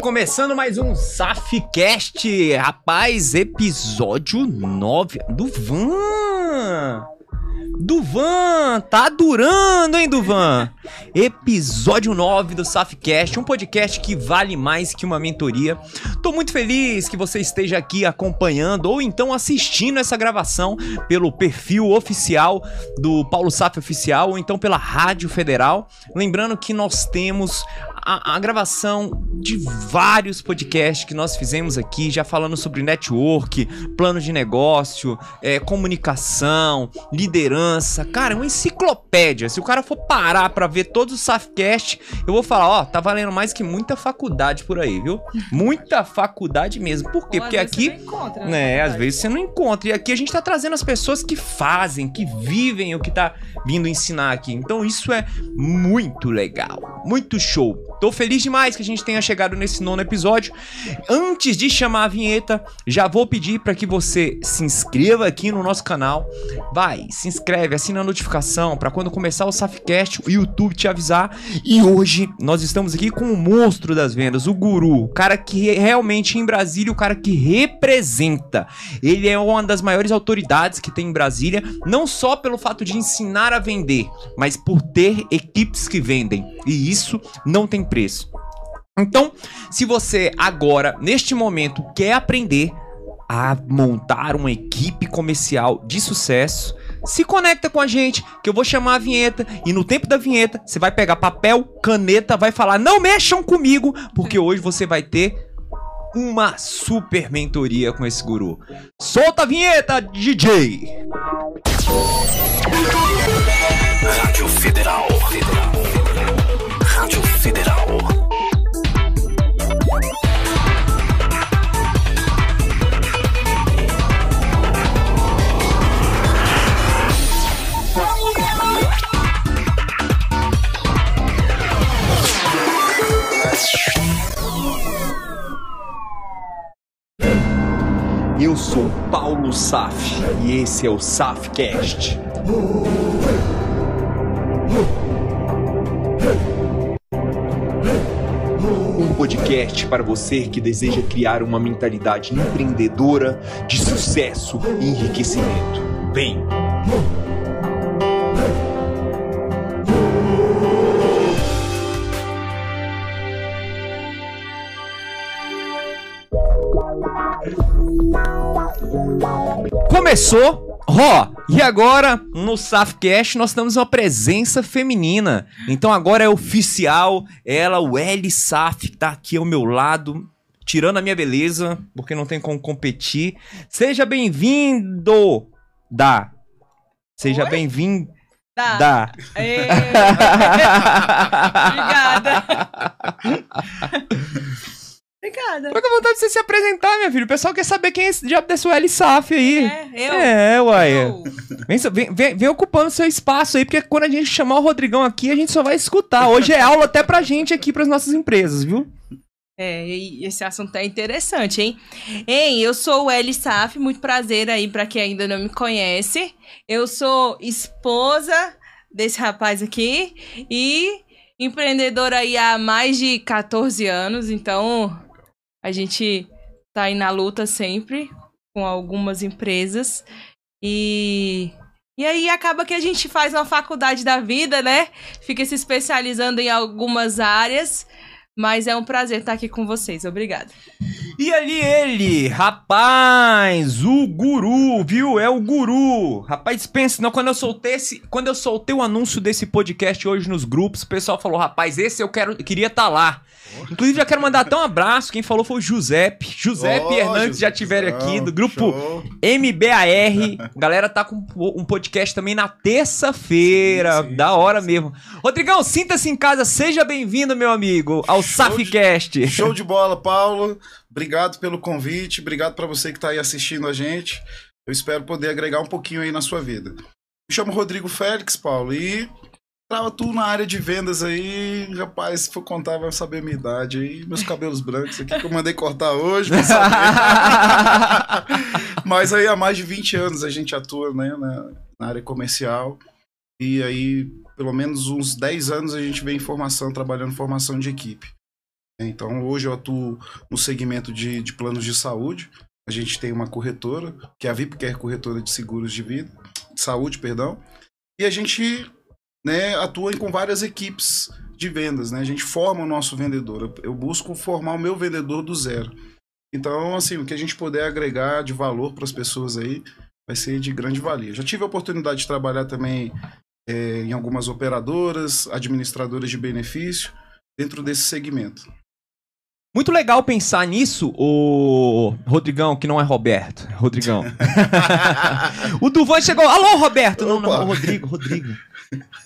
Começando mais um Safcast, rapaz, episódio 9 do Van. Duvan, tá durando, hein, Duvan? Episódio 9 do Safcast, um podcast que vale mais que uma mentoria. Tô muito feliz que você esteja aqui acompanhando ou então assistindo essa gravação pelo perfil oficial do Paulo Saf Oficial ou então pela Rádio Federal. Lembrando que nós temos a, a, gravação de vários podcasts que nós fizemos aqui, já falando sobre network, plano de negócio, é, comunicação, liderança. Cara, é uma enciclopédia. Se o cara for parar para ver todos os Safcast, eu vou falar, ó, tá valendo mais que muita faculdade por aí, viu? Muita faculdade mesmo. Por quê? Ou Porque aqui. Encontra, né, né às vezes você não encontra. E aqui a gente tá trazendo as pessoas que fazem, que vivem o que tá vindo ensinar aqui. Então isso é muito legal. Muito show. Tô feliz demais que a gente tenha chegado nesse nono episódio. Antes de chamar a vinheta, já vou pedir para que você se inscreva aqui no nosso canal. Vai, se inscreve, assina a notificação para quando começar o Safcast, o YouTube te avisar. E hoje nós estamos aqui com o monstro das vendas, o guru, o cara que realmente em Brasília, o cara que representa. Ele é uma das maiores autoridades que tem em Brasília, não só pelo fato de ensinar a vender, mas por ter equipes que vendem. E isso não tem preço. Então, se você agora, neste momento, quer aprender a montar uma equipe comercial de sucesso, se conecta com a gente, que eu vou chamar a vinheta e no tempo da vinheta você vai pegar papel, caneta, vai falar: "Não mexam comigo", porque hoje você vai ter uma super mentoria com esse guru. Solta a vinheta, DJ. Rádio Federal. Federal. Rádio Federal. Eu sou Paulo Saf e esse é o Safcast. Um podcast para você que deseja criar uma mentalidade empreendedora de sucesso e enriquecimento. Vem! Começou! Ó, oh, e agora no Safcast nós temos uma presença feminina. Então agora é oficial, ela, o L Saf, que tá aqui ao meu lado, tirando a minha beleza, porque não tem como competir. Seja bem-vindo, da. Seja bem-vindo. Da. da. Obrigada. Obrigada. Tô com vontade de você se apresentar, minha filha. O pessoal quer saber quem é esse diabo desse L Saf aí. É, eu. É, uai. Vem, vem, vem, ocupando seu espaço aí, porque quando a gente chamar o Rodrigão aqui, a gente só vai escutar. Hoje é aula até pra gente aqui, pras nossas empresas, viu? É, esse assunto é interessante, hein? Ei, eu sou o Eli Saf, muito prazer aí para quem ainda não me conhece. Eu sou esposa desse rapaz aqui e empreendedora aí há mais de 14 anos, então a gente tá aí na luta sempre com algumas empresas e e aí acaba que a gente faz uma faculdade da vida, né? Fica se especializando em algumas áreas mas é um prazer estar aqui com vocês. Obrigada. E ali ele, rapaz, o guru, viu? É o guru. Rapaz, pensa, não, quando eu soltei esse, quando eu soltei o anúncio desse podcast hoje nos grupos, o pessoal falou: "Rapaz, esse eu quero, queria estar tá lá". Inclusive, já quero mandar até um abraço. Quem falou foi o Giuseppe. Giuseppe oh, Hernandes já tiveram aqui, do grupo show. MBAR. Galera tá com um podcast também na terça-feira. Da hora sim. mesmo. Rodrigão, sinta-se em casa. Seja bem-vindo, meu amigo, ao Safcast. Show de bola, Paulo. Obrigado pelo convite. Obrigado para você que tá aí assistindo a gente. Eu espero poder agregar um pouquinho aí na sua vida. Me chamo Rodrigo Félix, Paulo, e Tava tudo na área de vendas aí, rapaz, se for contar vai saber a minha idade aí, meus cabelos brancos aqui que eu mandei cortar hoje, Mas aí há mais de 20 anos a gente atua, né, na, na, área comercial. E aí, pelo menos uns 10 anos a gente vem em formação, trabalhando formação de equipe. Então, hoje eu atuo no segmento de, de planos de saúde. A gente tem uma corretora, que é a VIP, que é corretora de seguros de vida, de saúde, perdão. E a gente né, atua com várias equipes de vendas, né? A gente forma o nosso vendedor. Eu busco formar o meu vendedor do zero. Então, assim, o que a gente puder agregar de valor para as pessoas aí vai ser de grande valia. Já tive a oportunidade de trabalhar também é, em algumas operadoras, administradoras de benefício, dentro desse segmento. Muito legal pensar nisso, o Rodrigão, que não é Roberto. Rodrigão. o Duvan chegou. Alô, Roberto! Não, não, Rodrigo, Rodrigo.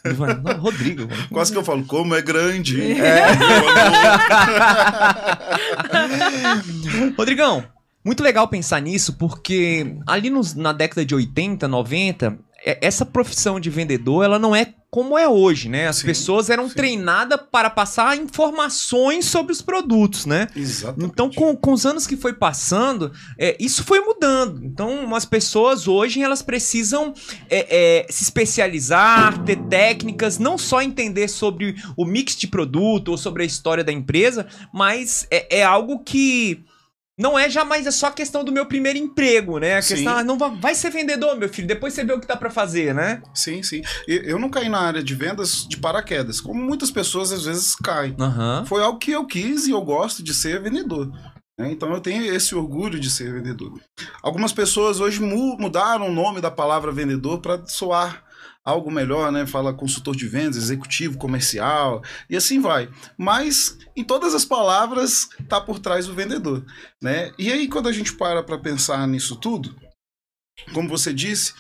Duvan, não, Rodrigo. Quase que eu falo, como é grande. É. Rodrigão, muito legal pensar nisso, porque ali nos, na década de 80, 90, é, essa profissão de vendedor, ela não é como é hoje, né? As sim, pessoas eram treinadas para passar informações sobre os produtos, né? Exatamente. Então, com, com os anos que foi passando, é, isso foi mudando. Então, as pessoas hoje, elas precisam é, é, se especializar, ter técnicas, não só entender sobre o mix de produto ou sobre a história da empresa, mas é, é algo que não é jamais é só questão do meu primeiro emprego, né? A sim. questão, ah, não vai, vai, ser vendedor, meu filho, depois você vê o que dá para fazer, né? Sim, sim. Eu não caí na área de vendas de paraquedas, como muitas pessoas às vezes caem. Uhum. Foi algo que eu quis e eu gosto de ser vendedor. Né? Então eu tenho esse orgulho de ser vendedor. Algumas pessoas hoje mudaram o nome da palavra vendedor para soar algo melhor, né? Fala consultor de vendas, executivo, comercial e assim vai. Mas em todas as palavras tá por trás o vendedor, né? E aí quando a gente para para pensar nisso tudo, como você disse,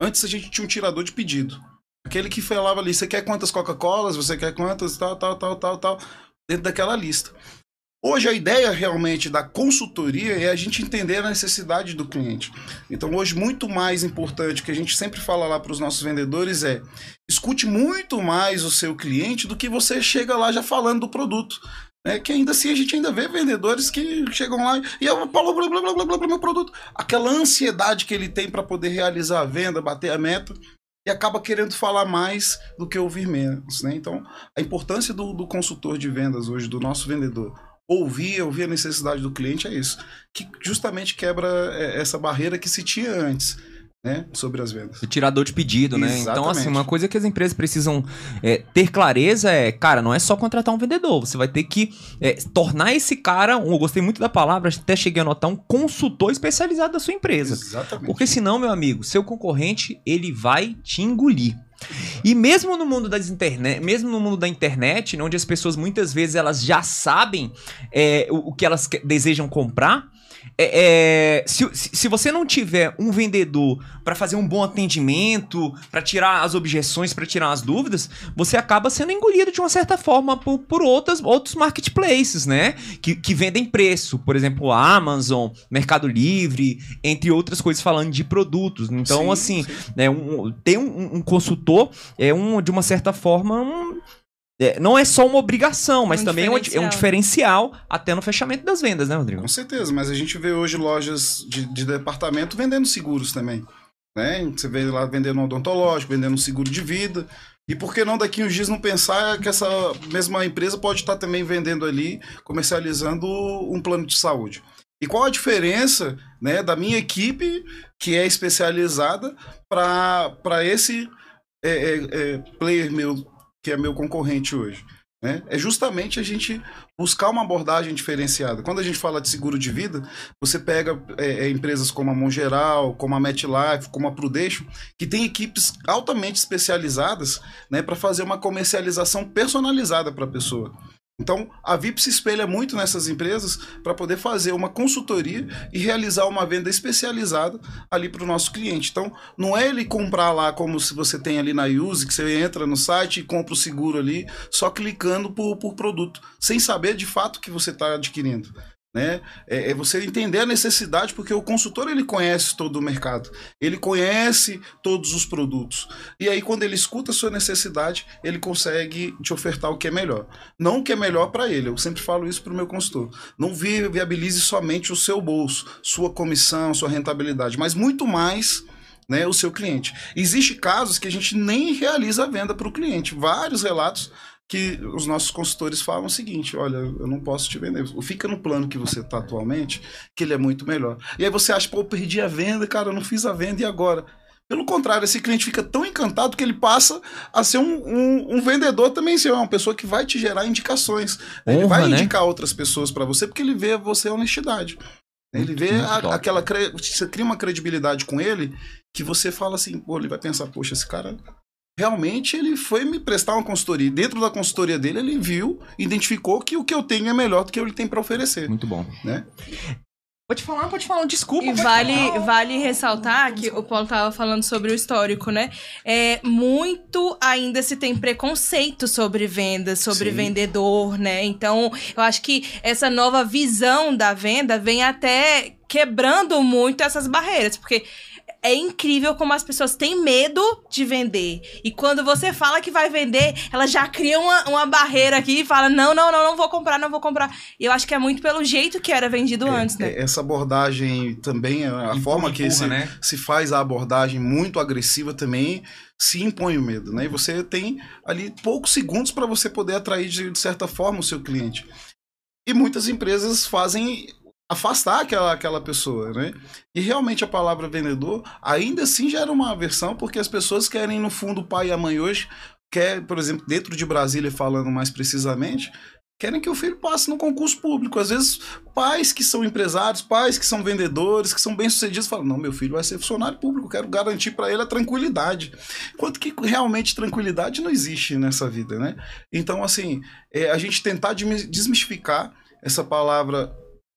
antes a gente tinha um tirador de pedido. Aquele que falava ali, você quer quantas Coca-Colas, você quer quantas tal, tal, tal, tal, tal, dentro daquela lista. Hoje a ideia realmente da consultoria é a gente entender a necessidade do cliente. Então hoje muito mais importante que a gente sempre fala lá para os nossos vendedores é escute muito mais o seu cliente do que você chega lá já falando do produto. É que ainda assim a gente ainda vê vendedores que chegam lá e eu falo blá blá blá blá blá blá meu produto. Aquela ansiedade que ele tem para poder realizar a venda, bater a meta e acaba querendo falar mais do que ouvir menos. Né? Então, a importância do, do consultor de vendas hoje, do nosso vendedor, ouvir, ouvir a necessidade do cliente é isso. Que justamente quebra é, essa barreira que se tinha antes. Né, sobre as vendas. O tirador de pedido, né? Exatamente. Então, assim, uma coisa que as empresas precisam é, ter clareza é, cara, não é só contratar um vendedor, você vai ter que é, tornar esse cara, um, eu gostei muito da palavra, até cheguei a notar, um consultor especializado da sua empresa. Exatamente. Porque senão, meu amigo, seu concorrente, ele vai te engolir. E mesmo no mundo das internet, mesmo no mundo da internet, onde as pessoas muitas vezes elas já sabem é, o, o que elas desejam comprar, é, é, se, se você não tiver um vendedor para fazer um bom atendimento, para tirar as objeções, para tirar as dúvidas, você acaba sendo engolido de uma certa forma por, por outras, outros marketplaces, né? Que, que vendem preço. Por exemplo, Amazon, Mercado Livre, entre outras coisas falando de produtos. Então, sim, assim, sim. É um, ter um, um, consultor é um, de uma certa forma, um, é, não é só uma obrigação, mas um também é um, é um, diferencial até no fechamento das vendas, né, Rodrigo? Com certeza, mas a gente vê hoje lojas de, de departamento vendendo seguros também. Né? Você vê lá vendendo um odontológico, vendendo um seguro de vida. E por que não daqui uns dias não pensar que essa mesma empresa pode estar também vendendo ali, comercializando um plano de saúde? E qual a diferença né, da minha equipe, que é especializada, para esse é, é, é, player meu que é meu concorrente hoje. Né? É justamente a gente buscar uma abordagem diferenciada. Quando a gente fala de seguro de vida, você pega é, é, empresas como a Mongeral, como a MetLife, como a Prudential, que tem equipes altamente especializadas né, para fazer uma comercialização personalizada para a pessoa. Então, a VIP se espelha muito nessas empresas para poder fazer uma consultoria e realizar uma venda especializada ali para o nosso cliente. Então, não é ele comprar lá como se você tem ali na Use, que você entra no site e compra o seguro ali, só clicando por, por produto, sem saber de fato o que você está adquirindo né? É, é, você entender a necessidade, porque o consultor ele conhece todo o mercado, ele conhece todos os produtos. E aí, quando ele escuta a sua necessidade, ele consegue te ofertar o que é melhor. Não o que é melhor para ele. Eu sempre falo isso para o meu consultor. Não viabilize somente o seu bolso, sua comissão, sua rentabilidade, mas muito mais. Né, o seu cliente. Existem casos que a gente nem realiza a venda para o cliente. Vários relatos que os nossos consultores falam o seguinte: olha, eu não posso te vender. Fica no plano que você está atualmente, que ele é muito melhor. E aí você acha, pô, eu perdi a venda, cara, eu não fiz a venda e agora? Pelo contrário, esse cliente fica tão encantado que ele passa a ser um, um, um vendedor também, ser uma pessoa que vai te gerar indicações. Honra, ele vai né? indicar outras pessoas para você porque ele vê você honestidade. Ele vê a, aquela. Você cria uma credibilidade com ele que você fala assim, pô, ele vai pensar, poxa, esse cara realmente ele foi me prestar uma consultoria. Dentro da consultoria dele, ele viu, identificou que o que eu tenho é melhor do que ele tem para oferecer. Muito bom. Né? Pode falar, pode falar, desculpa. E vale, vale ressaltar que o Paulo estava falando sobre o histórico, né? É, muito ainda se tem preconceito sobre vendas, sobre Sim. vendedor, né? Então, eu acho que essa nova visão da venda vem até quebrando muito essas barreiras, porque é incrível como as pessoas têm medo de vender. E quando você fala que vai vender, elas já criam uma, uma barreira aqui e falam: não, não, não, não vou comprar, não vou comprar. E eu acho que é muito pelo jeito que era vendido é, antes, né? É, essa abordagem também, a forma que se, né? se faz a abordagem muito agressiva também se impõe o medo, né? E você tem ali poucos segundos para você poder atrair de, de certa forma o seu cliente. E muitas empresas fazem afastar aquela, aquela pessoa, né? E realmente a palavra vendedor ainda assim gera uma aversão, porque as pessoas querem, no fundo, o pai e a mãe hoje, quer, por exemplo, dentro de Brasília, falando mais precisamente, querem que o filho passe no concurso público. Às vezes, pais que são empresários, pais que são vendedores, que são bem-sucedidos, falam: não, meu filho vai ser funcionário público, quero garantir para ele a tranquilidade. Enquanto que realmente tranquilidade não existe nessa vida, né? Então, assim, é, a gente tentar desmistificar essa palavra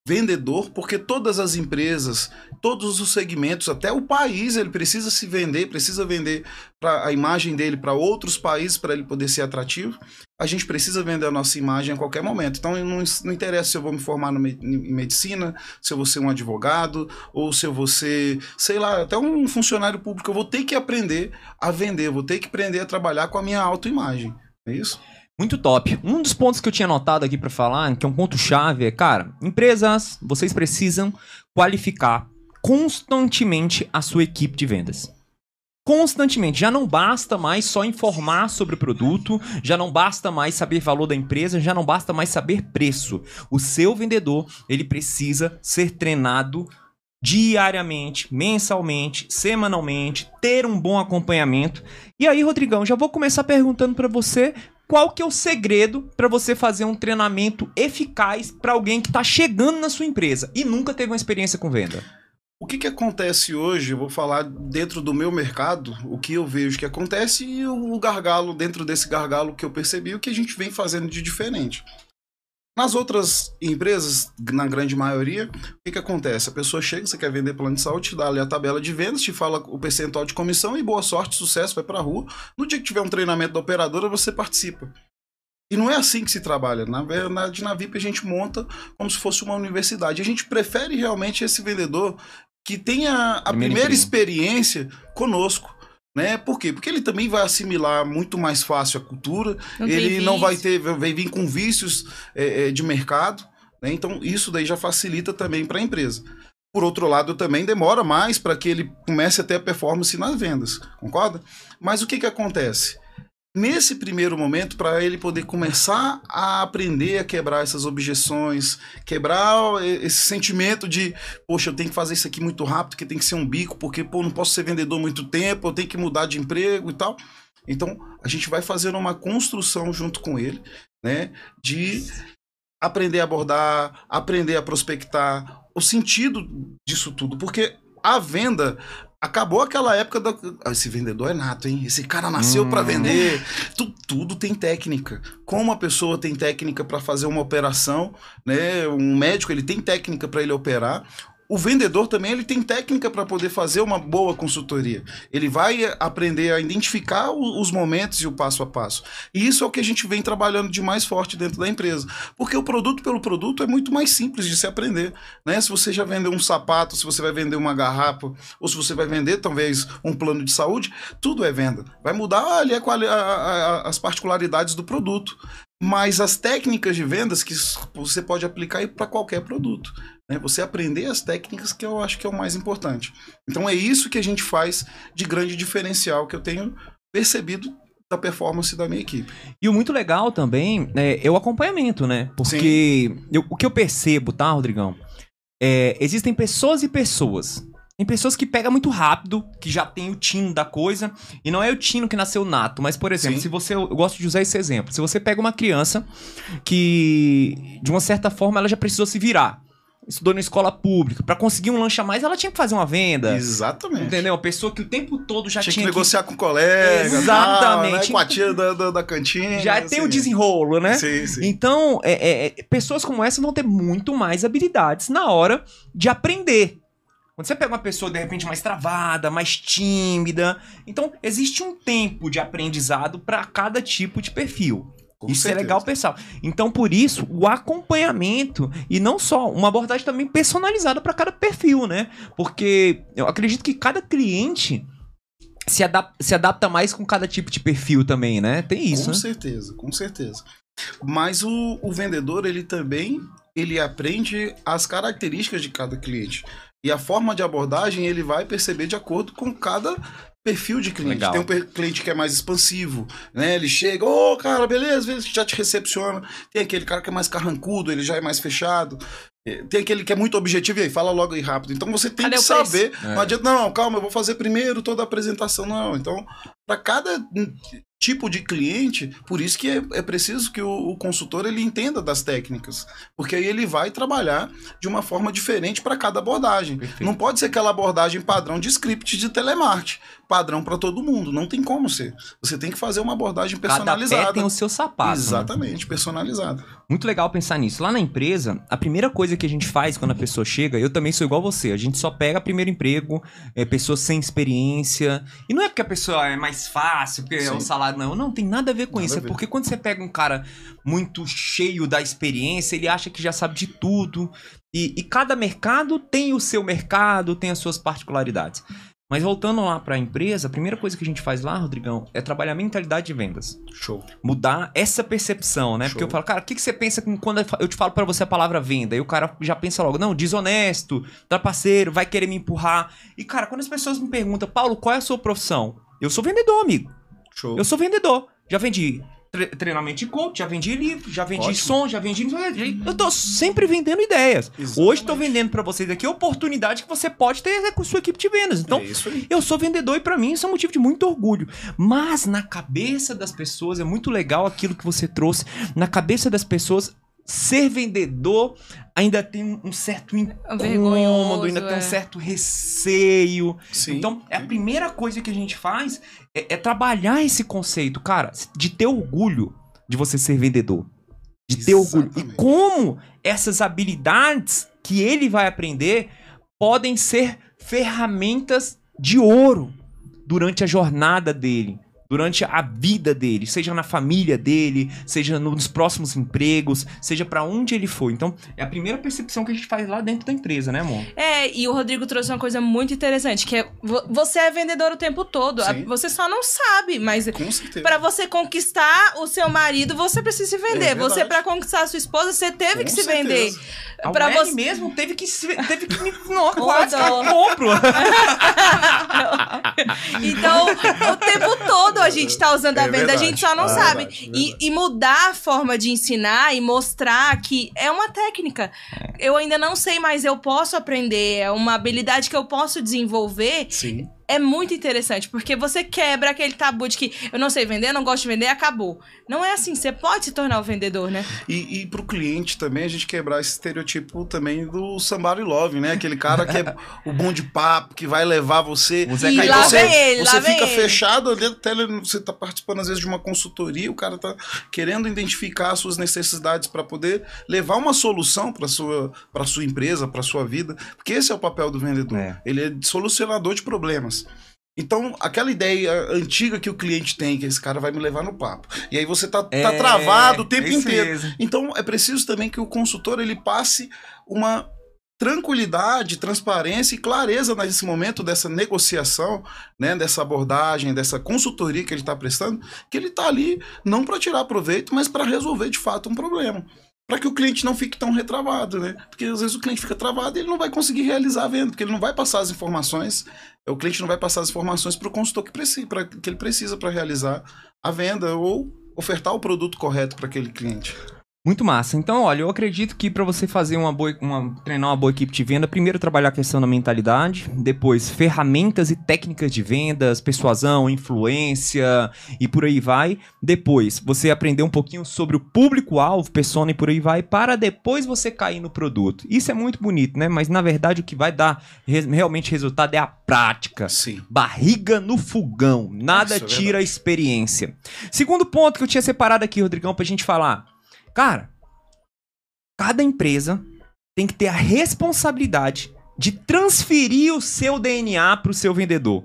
vendedor, porque todas as empresas, todos os segmentos, até o país, ele precisa se vender, precisa vender para a imagem dele para outros países para ele poder ser atrativo. A gente precisa vender a nossa imagem a qualquer momento. Então não, não interessa se eu vou me formar no, em medicina, se eu vou ser um advogado ou se eu vou ser, sei lá, até um funcionário público. Eu vou ter que aprender a vender, vou ter que aprender a trabalhar com a minha autoimagem. É isso? Muito top. Um dos pontos que eu tinha anotado aqui para falar, que é um ponto chave, é, cara, empresas, vocês precisam qualificar constantemente a sua equipe de vendas. Constantemente. Já não basta mais só informar sobre o produto, já não basta mais saber valor da empresa, já não basta mais saber preço. O seu vendedor, ele precisa ser treinado diariamente, mensalmente, semanalmente, ter um bom acompanhamento. E aí, Rodrigão, já vou começar perguntando para você qual que é o segredo para você fazer um treinamento eficaz para alguém que está chegando na sua empresa e nunca teve uma experiência com venda? O que, que acontece hoje, eu vou falar dentro do meu mercado, o que eu vejo que acontece e o gargalo, dentro desse gargalo que eu percebi, o que a gente vem fazendo de diferente. Nas outras empresas, na grande maioria, o que, que acontece? A pessoa chega, você quer vender plano de saúde, te dá ali a tabela de vendas, te fala o percentual de comissão e boa sorte, sucesso, vai para a rua. No dia que tiver um treinamento da operadora, você participa. E não é assim que se trabalha. Na verdade, na VIP a gente monta como se fosse uma universidade. A gente prefere realmente esse vendedor que tenha a primeira experiência conosco. Né? Por quê? Porque ele também vai assimilar muito mais fácil a cultura, não ele não vai ter, vai vir com vícios é, é, de mercado, né? então isso daí já facilita também para a empresa. Por outro lado, também demora mais para que ele comece a ter a performance nas vendas, concorda? Mas o que, que acontece? Nesse primeiro momento, para ele poder começar a aprender a quebrar essas objeções, quebrar esse sentimento de, poxa, eu tenho que fazer isso aqui muito rápido, que tem que ser um bico, porque, pô, não posso ser vendedor muito tempo, eu tenho que mudar de emprego e tal. Então, a gente vai fazendo uma construção junto com ele, né, de aprender a abordar, aprender a prospectar, o sentido disso tudo, porque a venda Acabou aquela época da. Ah, esse vendedor é nato, hein? Esse cara nasceu hum. para vender. Tu, tudo tem técnica. Como a pessoa tem técnica para fazer uma operação, né? Um médico ele tem técnica para ele operar o vendedor também ele tem técnica para poder fazer uma boa consultoria. Ele vai aprender a identificar os momentos e o passo a passo. E isso é o que a gente vem trabalhando de mais forte dentro da empresa. Porque o produto pelo produto é muito mais simples de se aprender. Né? Se você já vendeu um sapato, se você vai vender uma garrafa, ou se você vai vender talvez um plano de saúde, tudo é venda. Vai mudar ali a, a, a, as particularidades do produto. Mas as técnicas de vendas que você pode aplicar para qualquer produto. Né? Você aprender as técnicas que eu acho que é o mais importante. Então é isso que a gente faz de grande diferencial que eu tenho percebido da performance da minha equipe. E o muito legal também é, é o acompanhamento, né? Porque eu- o que eu percebo, tá, Rodrigão? É, existem pessoas e pessoas. Tem pessoas que pegam muito rápido, que já tem o tino da coisa, e não é o tino que nasceu nato, mas, por exemplo, Sim. se você. Eu gosto de usar esse exemplo. Se você pega uma criança que, de uma certa forma, ela já precisou se virar. Estudou na escola pública. Pra conseguir um lanche a mais, ela tinha que fazer uma venda. Exatamente. Entendeu? Uma pessoa que o tempo todo já Tinha, tinha, que negociar com o colega, Exatamente. tal, né? com a tia da, da, da cantina. Já assim. tem o desenrolo, né? Sim, sim. Então, é, é, pessoas como essa vão ter muito mais habilidades na hora de aprender. Quando você pega uma pessoa, de repente, mais travada, mais tímida. Então, existe um tempo de aprendizado para cada tipo de perfil. Com isso certeza. é legal, pessoal. Então, por isso, o acompanhamento e não só uma abordagem também personalizada para cada perfil, né? Porque eu acredito que cada cliente se, adap- se adapta mais com cada tipo de perfil também, né? Tem isso, com né? certeza, com certeza. Mas o, o vendedor, ele também ele aprende as características de cada cliente. E a forma de abordagem ele vai perceber de acordo com cada perfil de cliente. Legal. Tem um cliente que é mais expansivo, né? Ele chega, ô cara, beleza, beleza, já te recepciona. Tem aquele cara que é mais carrancudo, ele já é mais fechado. Eh, Tem aquele que é muito objetivo e aí fala logo aí rápido. Então você tem Cadê que saber. É. Não adianta, não, calma, eu vou fazer primeiro toda a apresentação. Não, então, para cada tipo de cliente, por isso que é, é preciso que o, o consultor ele entenda das técnicas, porque aí ele vai trabalhar de uma forma diferente para cada abordagem. Perfeito. Não pode ser aquela abordagem padrão de script de telemarketing, padrão para todo mundo, não tem como ser. Você tem que fazer uma abordagem Cada personalizada. pé tem o seu sapato. né? Exatamente, personalizada. Muito legal pensar nisso. Lá na empresa, a primeira coisa que a gente faz quando a pessoa chega, eu também sou igual você, a gente só pega primeiro emprego, é, pessoas sem experiência. E não é porque a pessoa é mais fácil, porque é o Sim. salário não. Não, tem nada a ver com Nada isso. É porque quando você pega um cara muito cheio da experiência, ele acha que já sabe de tudo. E, e cada mercado tem o seu mercado, tem as suas particularidades. Mas voltando lá para a empresa, a primeira coisa que a gente faz lá, Rodrigão, é trabalhar a mentalidade de vendas Show. mudar essa percepção, né? Show. Porque eu falo, cara, o que, que você pensa quando eu te falo pra você a palavra venda? E o cara já pensa logo, não, desonesto, trapaceiro, vai querer me empurrar. E, cara, quando as pessoas me perguntam, Paulo, qual é a sua profissão? Eu sou vendedor, amigo. Show. Eu sou vendedor. Já vendi tre- treinamento de coach, já vendi livro, já vendi Ótimo. som, já vendi. Eu tô sempre vendendo ideias. Exatamente. Hoje tô vendendo pra vocês aqui a oportunidade que você pode ter com sua equipe de vendas. Então, é eu sou vendedor e pra mim isso é um motivo de muito orgulho. Mas na cabeça das pessoas é muito legal aquilo que você trouxe. Na cabeça das pessoas, ser vendedor ainda tem um certo incômodo, Vergonhoso, ainda tem é. um certo receio. Sim. Então, é a primeira coisa que a gente faz é, é trabalhar esse conceito, cara, de ter orgulho de você ser vendedor. De ter orgulho. E como essas habilidades que ele vai aprender podem ser ferramentas de ouro durante a jornada dele, durante a vida dele, seja na família dele, seja nos próximos empregos, seja pra onde ele for. Então, é a primeira percepção que a gente faz lá dentro da empresa, né, amor? É, e o Rodrigo trouxe uma coisa muito interessante, que é vo- você é vendedor o tempo todo. Sim. Você só não sabe, mas Com certeza. Pra você conquistar o seu marido, você precisa se vender. É você pra conquistar a sua esposa, você teve Com que se certeza. vender. A Pra Welly você mesmo teve que se, teve que me Ô, quase compro. Então, o tempo todo a gente tá usando a É venda, a verdade. gente só não É sabe. verdade, E, verdade. e mudar a forma de ensinar e mostrar que é uma técnica. Eu ainda não sei, mas eu posso aprender. É uma habilidade que eu posso desenvolver. Sim. É muito interessante, porque você quebra aquele tabu de que eu não sei vender, não gosto de vender, acabou. Não é assim, você pode se tornar o vendedor, né? E, e pro cliente também, a gente quebrar esse estereotipo também do somebody love, né? Aquele cara que é o bom de papo, que vai levar você. Zé E lá você, vem ele, lá você vem fica ele. fechado ali até ele- você tá participando às vezes de uma consultoria, o cara tá querendo identificar as suas necessidades para poder levar uma solução para sua para sua empresa, para sua vida, porque esse é o papel do vendedor. É. Ele é solucionador de problemas. Então, aquela ideia antiga que o cliente tem, que esse cara vai me levar no papo. E aí você tá, tá É, travado o tempo isso inteiro. mesmo. Então é preciso também que o consultor ele passe uma tranquilidade, transparência e clareza nesse momento dessa negociação, né, dessa abordagem, dessa consultoria que ele está prestando, que ele está ali não para tirar proveito, mas para resolver de fato um problema. Para que o cliente não fique tão retravado, né? Porque às vezes o cliente fica travado e ele não vai conseguir realizar a venda, porque ele não vai passar as informações, o cliente não vai passar as informações para o consultor que, precisa, pra, que ele precisa para realizar a venda ou ofertar o produto correto para aquele cliente. Muito massa. Então, olha, eu acredito que para você fazer uma boa, uma, treinar uma boa equipe de venda, primeiro trabalhar a questão da mentalidade, depois ferramentas e técnicas de vendas, persuasão, influência e por aí vai. Depois, você aprender um pouquinho sobre o público-alvo, persona e por aí vai, para depois você cair no produto. Isso é muito bonito, né? Mas na verdade o que vai dar res- realmente resultado é a prática. Sim. Barriga no fogão. Nada Isso é tira a experiência. Segundo ponto que eu tinha separado aqui, Rodrigão, pra gente falar. Cara, cada empresa tem que ter a responsabilidade de transferir o seu DNA pro seu vendedor.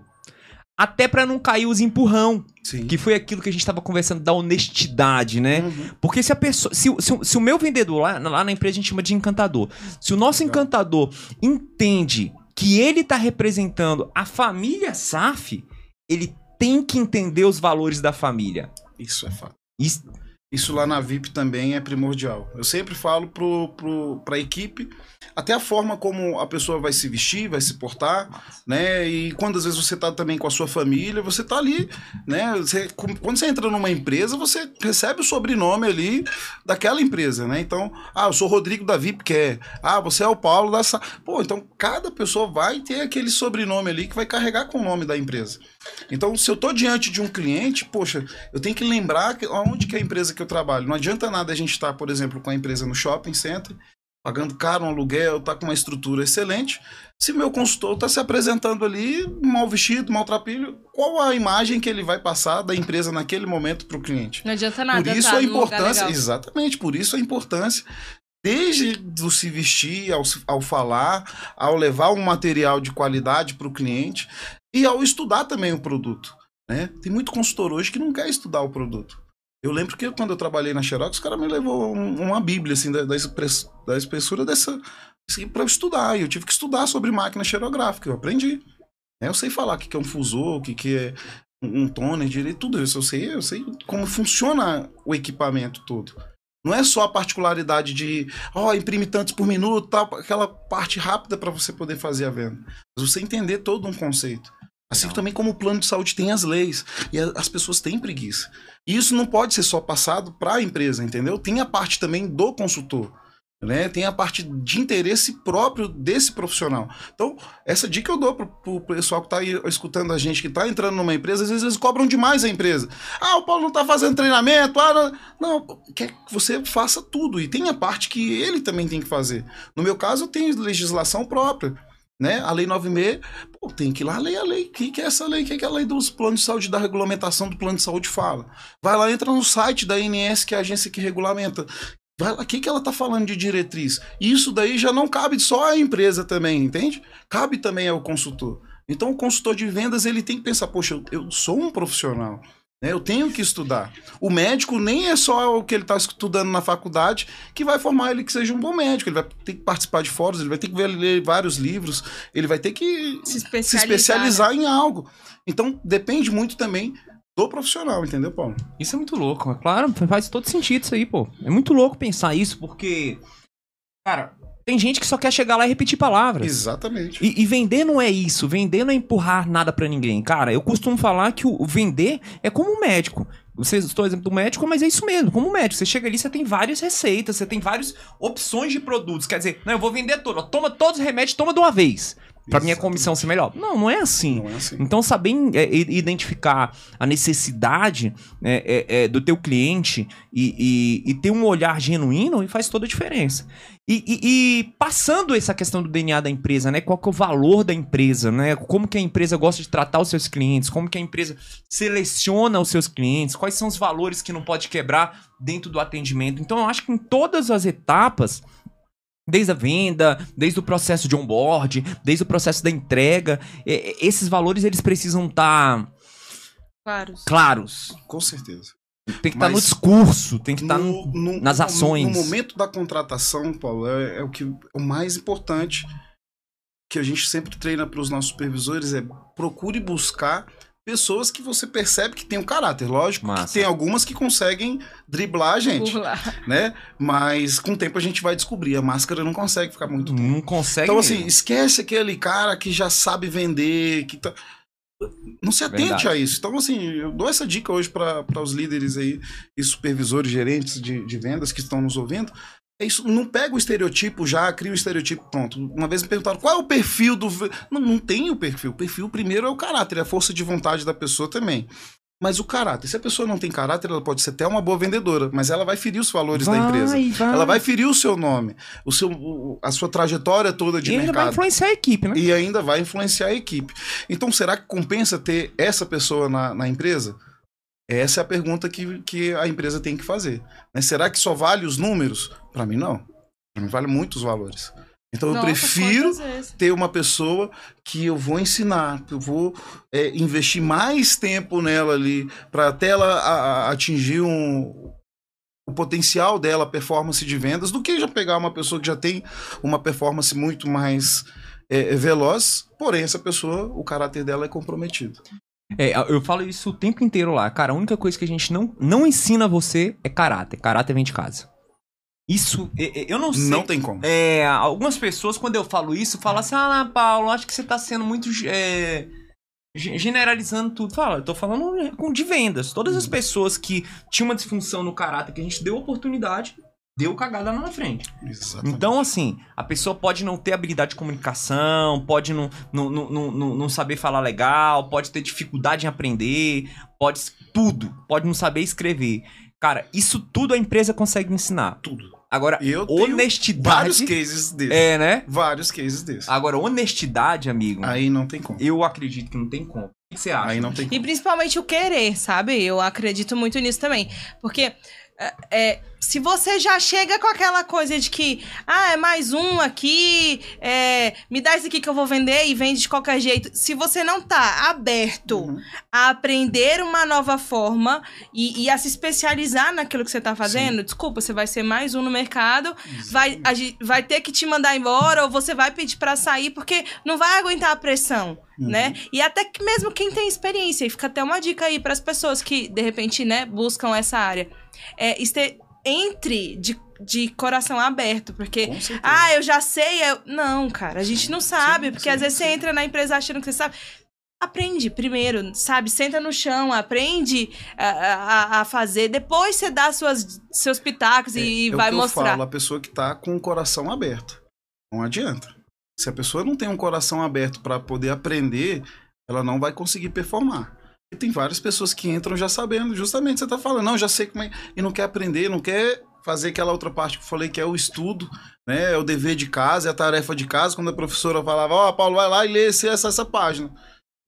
Até pra não cair os empurrão, Sim. que foi aquilo que a gente tava conversando da honestidade, né? Uhum. Porque se a pessoa. Se, o- se, o- se o meu vendedor, lá, lá na empresa a gente chama de encantador. Se o nosso encantador entende que ele tá representando a família SAF, ele tem que entender os valores da família. Isso é fato. Isso, Isso lá na VIP também é primordial. Eu sempre falo pro, pro, pra equipe, até a forma como a pessoa vai se vestir, vai se portar, né? E quando às vezes você tá também com a sua família, você tá ali, né? Você- quando você entra numa empresa, você recebe o sobrenome ali daquela empresa, né? Então, ah, eu sou Rodrigo da VIP Care. Ah, você é o Paulo da... Sa... Pô, então cada pessoa vai ter aquele sobrenome ali que vai carregar com o nome da empresa. Então, se eu tô diante de um cliente, poxa, eu tenho que lembrar que, onde que é a empresa que eu trabalho. Não adianta nada a gente estar, por exemplo, com a empresa no shopping center, pagando caro um aluguel, tá com uma estrutura excelente. Se meu consultor está se apresentando ali, mal vestido, maltrapilho, qual a imagem que ele vai passar da empresa naquele momento para o cliente? Não adianta nada. Por isso tá a importância, exatamente, por isso a importância, desde do se vestir, ao, ao falar, ao levar um material de qualidade para o cliente e ao estudar também o produto. Né? Tem muito consultor hoje que não quer estudar o produto. Eu lembro que quando eu trabalhei na Xerox, o cara me levou um- uma bíblia assim, da, da, express- da espessura dessa para eu estudar. E eu tive que estudar sobre máquina xerográfica. Eu aprendi. né? Eu sei falar o que é um fusor, o que é um toner direito, tudo isso. Eu sei, eu sei como funciona o equipamento todo. Não é só a particularidade de, ó, imprime tantos por minuto, tal, aquela parte rápida para você poder fazer a venda. Mas você entender todo um conceito. Assim Legal. também como o plano de saúde tem as leis. E as pessoas têm preguiça. E isso não pode ser só passado para a empresa, entendeu? Tem a parte também do consultor. Né? Tem a parte de interesse próprio desse profissional. Então, essa dica eu dou pro, pro pessoal que tá aí escutando a gente, que tá entrando numa empresa, às vezes eles cobram demais a empresa. Ah, o Paulo não tá fazendo treinamento, ah, não, não, quer que você faça tudo. E tem a parte que ele também tem que fazer. No meu caso, eu tenho legislação própria. Né? A lei 96, pô, tem que ir lá ler a lei. O que, que é essa lei? O que, que é a lei dos planos de saúde, da regulamentação do plano de saúde fala? Vai lá, entra no site da ANS, que é a agência que regulamenta. Vai lá, o que, que ela tá falando de diretriz? Isso daí já não cabe só à empresa também, entende? Cabe também ao consultor. Então o consultor de vendas ele tem que pensar, poxa, eu, eu sou um profissional. Né? Eu tenho que estudar. O médico nem é só o que ele está estudando na faculdade que vai formar ele que seja um bom médico. Ele vai ter que participar de fóruns, ele vai ter que ler vários livros, ele vai ter que Se se especializar. especializar em algo. Então depende muito também do profissional, entendeu, Paulo? isso é muito louco. Claro, faz todo sentido isso aí, pô. É muito louco pensar isso, porque. Cara, tem gente que só quer chegar lá e repetir palavras. Exatamente. E, e vender não é isso. Vender não é empurrar nada pra ninguém. Cara, eu costumo falar que o vender é como um médico. Você estou exemplo do médico, mas é isso mesmo, como um médico. Você chega ali, você tem várias receitas, você tem várias opções de produtos. Quer dizer, não, eu vou vender tudo. Toma todos os remédios, toma de uma vez. Pra minha Exatamente. comissão ser melhor. Não, não é assim. Não é assim. Então, saber é, identificar a necessidade é, é, é, do teu cliente e, e- e ter um olhar genuíno faz toda a diferença. E, e- e passando essa questão do DNA da empresa, né? Qual que é o valor da empresa, né? Como que a empresa gosta de tratar os seus clientes, como que a empresa seleciona os seus clientes, quais são os valores que não pode quebrar dentro do atendimento. Então, eu acho que em todas as etapas Desde a venda, desde o processo de onboard, desde o processo da entrega, é, é, esses valores eles precisam estar Claro. claros. Com certeza. Tem que estar no Mas discurso, tem que estar No- no... no- nas no- ações. No, momento da contratação, Paulo, é, é o que o mais importante que a gente sempre treina para os nossos supervisores é procure buscar pessoas que você percebe que tem um caráter. Lógico Massa. que tem algumas que conseguem driblar a gente, né? Mas com o tempo a gente vai descobrir. A máscara não consegue ficar muito tempo. Não consegue. Então, assim, mesmo. esquece aquele cara que já sabe vender, que tá. não se atente Verdade. a isso. Então, assim, eu dou essa dica hoje para os líderes aí e supervisores, gerentes de, de vendas que estão nos ouvindo. É isso, não pega o estereotipo já, cria o estereotipo pronto. Uma vez me perguntaram qual é o perfil do. ve-?" Não, não tem o perfil. O perfil primeiro é o caráter, é a força de vontade da pessoa também. Mas o caráter, se a pessoa não tem caráter, ela pode ser até uma boa vendedora, mas ela vai ferir os valores da empresa. vai. Ela vai ferir o seu nome, o seu, o- a sua trajetória toda de e ainda vai mercado. influenciar a equipe, né? E ainda vai influenciar a equipe. Então, será que compensa ter essa pessoa na, na empresa? Essa é a pergunta que, que a empresa tem que fazer. né? Será que só vale os números? Para mim, não. Para mim, vale muitos valores. Então, eu Nossa, prefiro quantas vezes? ter uma pessoa que eu vou ensinar, que eu vou é, investir mais tempo nela ali, para até ela a- a- atingir um, o potencial dela, a performance de vendas, do que já pegar uma pessoa que já tem uma performance muito mais é, veloz, porém essa pessoa, o caráter dela é comprometido. É, eu falo isso o tempo inteiro lá. Cara, a única coisa que a gente não, não ensina você é caráter. Caráter vem de casa. Isso, é- é- eu não sei. Não tem como. É, algumas pessoas, quando eu falo isso, falam assim: Ah, Paulo, acho que você tá sendo muito. é, ge- generalizando tudo. Fala, eu tô falando é, com- de vendas. Todas as pessoas que tinham uma disfunção no caráter, que a gente deu oportunidade, deu cagada lá na frente. Exatamente. Então, assim, a pessoa pode não ter habilidade de comunicação, pode não, não, não, não, não- saber falar legal, pode ter dificuldade em aprender, pode tudo, pode não saber escrever. Cara, isso tudo a empresa consegue ensinar. tudo. Agora, eu tenho honestidade. vários cases desses. É, né? Vários cases desses. Agora, honestidade, amigo, Aí não tem como. eu acredito que não tem como. O que você acha? Aí não tem como. E principalmente o querer, sabe? Eu acredito muito nisso também. Porque é, é, se você já chega com aquela coisa de que, ah, é mais um aqui, é, me dá esse aqui que eu vou vender e vende de qualquer jeito. Se você não tá aberto Uhum. a aprender uma nova forma e, e a se especializar naquilo que você tá fazendo, desculpa, você vai ser mais um no mercado, vai, a vai ter que te mandar embora ou você vai pedir pra sair porque não vai aguentar a pressão, Uhum. né? E até que mesmo quem tem experiência, e fica até uma dica aí pras pessoas que de repente, né, buscam essa área. É, este, entre de, de coração aberto, porque ah, eu já sei. eu- Não, cara, a gente não sabe, Sim, porque sim, às vezes você sim. entra na empresa achando que você sabe. Aprende primeiro, sabe? Senta no chão, aprende a, a, a fazer. Depois você dá suas, seus pitacos e É vai mostrar. Eu falo, a pessoa que tá com o coração aberto. Não adianta. Se a pessoa não tem um coração aberto para poder aprender, ela não vai conseguir performar. E tem várias pessoas que entram já sabendo, justamente você tá falando, não, já sei como é, e não quer aprender, não quer fazer aquela outra parte que eu falei que é o estudo, né? É o dever de casa, é a tarefa de casa, quando a professora falava, ó, Paulo, vai lá e lê esse, essa, essa página.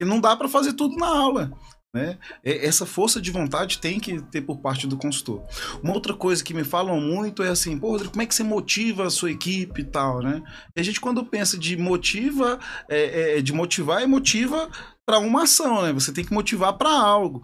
E não dá para fazer tudo na aula. Né? Essa força de vontade tem que ter por parte do consultor. Uma outra coisa que me falam muito é assim, pô, Rodrigo, como é que você motiva a sua equipe e tal, né? E a gente, quando pensa de motiva, é, é, de motivar, é motiva para uma ação, né? Você tem que motivar para algo.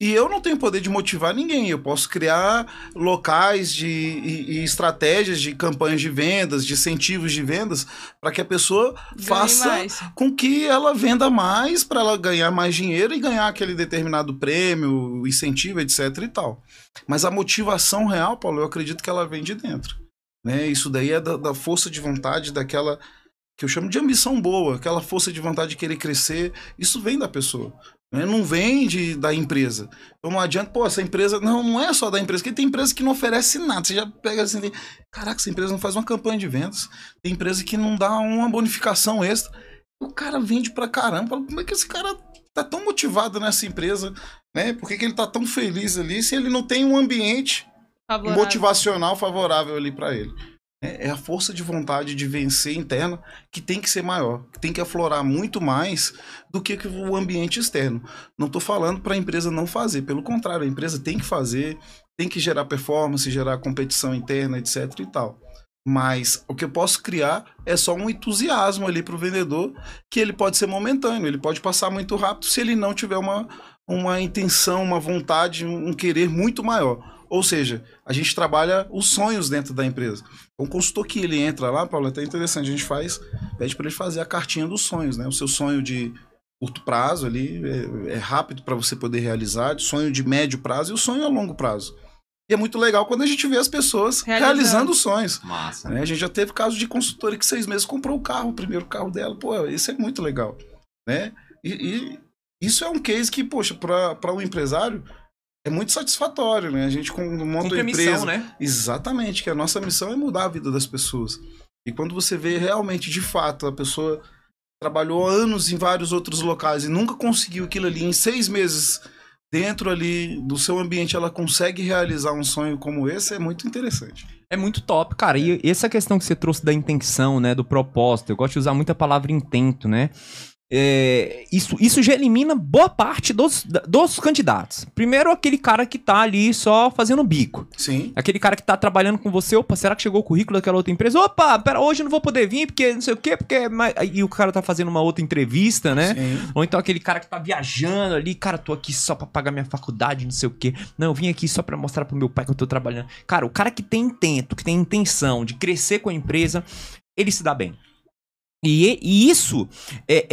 E eu não tenho poder de motivar ninguém. Eu posso criar locais de, e, e estratégias de campanhas de vendas, de incentivos de vendas, para que a pessoa Ganhe faça mais. com que ela venda mais para ela ganhar mais dinheiro e ganhar aquele determinado prêmio, incentivo, etc e tal. Mas a motivação real, Paulo, eu acredito que ela vem de dentro. Né? Isso daí é da, da força de vontade, daquela que eu chamo de ambição boa, aquela força de vontade de querer crescer. Isso vem da pessoa. né? Não vem de, da empresa. Então não adianta, pô, essa empresa. Não, não é só da empresa, porque tem empresa que não oferece nada. Você já pega assim, tem, caraca, essa empresa não faz uma campanha de vendas. Tem empresa que não dá uma bonificação extra. O cara vende pra caramba. Como é que esse cara tá tão motivado nessa empresa? Né? Por que, que ele tá tão feliz ali se ele não tem um ambiente Favorável. motivacional favorável ali pra ele? É é a força de vontade de vencer interna que tem que ser maior, que tem que aflorar muito mais do que o ambiente externo. Não tô falando para a empresa não fazer, pelo contrário, a empresa tem que fazer, tem que gerar performance, gerar competição interna, etc e tal. Mas o que eu posso criar é só um entusiasmo ali para o vendedor, que ele pode ser momentâneo, ele pode passar muito rápido se ele não tiver uma, uma intenção, uma vontade, um querer muito maior. Ou seja, a gente trabalha os sonhos dentro da empresa. O consultor que ele entra lá, Paulo, é até interessante, a gente faz, pede para ele fazer a cartinha dos sonhos, né? O seu sonho de curto prazo ali, é, é rápido para você poder realizar, sonho de médio prazo e o sonho a longo prazo. E é muito legal quando a gente vê as pessoas Realizando. realizando os sonhos. Massa. né? A gente já teve caso de consultora que seis meses comprou o carro, o primeiro carro dela. Pô, isso é muito legal. Né? E, e Isso é um case que, poxa, para um empresário é muito satisfatório, né? A gente com- monta uma empresa. missão, né? Exatamente, que a nossa missão é mudar a vida das pessoas. E quando você vê realmente, de fato, a pessoa trabalhou anos em vários outros locais e nunca conseguiu aquilo ali, em seis meses, dentro ali do seu ambiente, ela consegue realizar um sonho como esse, é muito interessante. É muito top, cara. E essa questão que você trouxe da intenção, né? Do propósito. Eu gosto de usar muito a palavra intento, né? É, isso, isso já elimina boa parte dos, dos candidatos. Primeiro, aquele cara que tá ali só fazendo bico. Sim. Aquele cara que tá trabalhando com você, opa, será que chegou o currículo daquela outra empresa? Opa, pera, hoje eu não vou poder vir, porque não sei o quê, porque. mas- E o cara tá fazendo uma outra entrevista, né? Sim. Ou então aquele cara que tá viajando ali, cara, tô aqui só pra pagar minha faculdade, não sei o quê. Não, eu vim aqui só pra mostrar pro meu pai que eu tô trabalhando. Cara, o cara que tem intento, que tem intenção de crescer com a empresa, ele se dá bem. E, e isso é,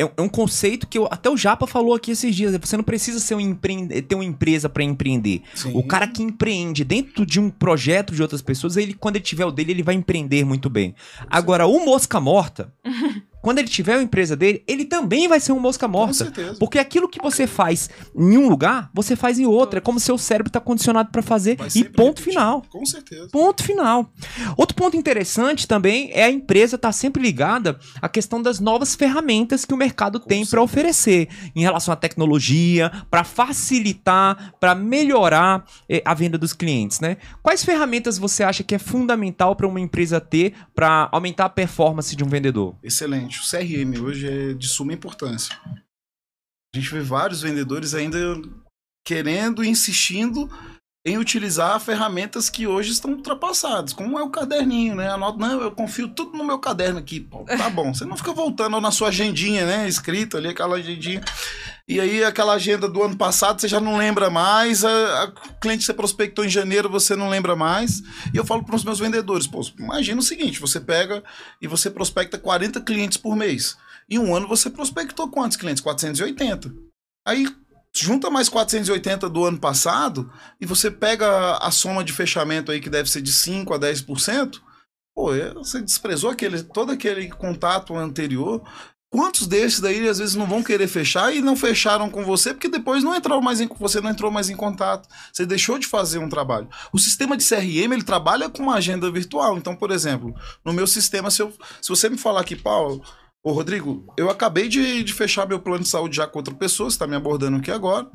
é- é um conceito que eu- até o Japa falou aqui esses dias. Você não precisa ser um empre- ter uma empresa pra empreender. Sim. O cara que empreende dentro de um projeto de outras pessoas, ele, quando ele tiver o dele, ele vai empreender muito bem. Agora, o mosca morta, quando ele tiver a empresa dele, ele também vai ser um mosca Com morta. certeza. Porque aquilo que você faz em um lugar, você faz em outro. É como seu cérebro tá condicionado pra fazer. Vai E ponto repetir. final. Com certeza. Ponto final. Outro ponto interessante também é a empresa estar sempre ligada à questão das novas ferramentas que o mercado tem para oferecer em relação à tecnologia, para facilitar, para melhorar eh, a venda dos clientes, né? Quais ferramentas você acha que é fundamental para uma empresa ter para aumentar a performance de um vendedor? Excelente. O CRM hoje é de suma importância. A gente vê vários vendedores ainda querendo e insistindo em utilizar ferramentas que hoje estão ultrapassadas, como é o caderninho, né? Anota, não, eu confio tudo no meu caderno aqui. Pô, tá bom, você não fica voltando na sua agendinha, né? Escrita ali, aquela agendinha. E aí, aquela agenda do ano passado, você já não lembra mais. A, a cliente que você prospectou em janeiro, você não lembra mais. E eu falo para os meus vendedores, pô, imagina o seguinte, você pega e você prospecta 40 clientes por mês. Em um ano você prospectou quantos clientes? 480. Aí junta mais 480 do ano passado e você pega a soma de fechamento aí que deve ser de 5 a 10%, pô, é- você desprezou aquele, todo aquele contato anterior. Quantos desses daí às vezes não vão querer fechar e não fecharam com você porque depois não entrou mais em, você não entrou mais em contato. Você deixou de fazer um trabalho. O sistema de CRM ele trabalha com uma agenda virtual. Então, por exemplo, no meu sistema, se, eu, se você me falar aqui, Paulo, Ô, Rodrigo, eu acabei de, de fechar meu plano de saúde já com outra pessoa, você está me abordando aqui agora,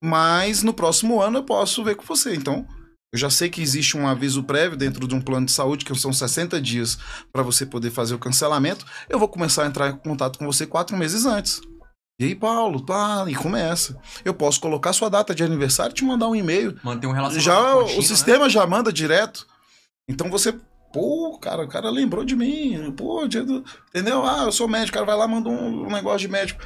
mas no próximo ano eu posso ver com você. Então, eu já sei que existe um aviso prévio dentro de um plano de saúde, que são 60 dias para você poder fazer o cancelamento. Eu vou começar a entrar em contato com você quatro meses antes. E aí, Paulo, tá, e começa. Eu posso colocar sua data de aniversário e te mandar um e-mail. Manter um Já o sistema já manda direto. Então você, pô, cara, o cara lembrou de mim, pô, dia do- entendeu? Ah, eu sou médico, o cara vai lá manda um, um negócio de médico.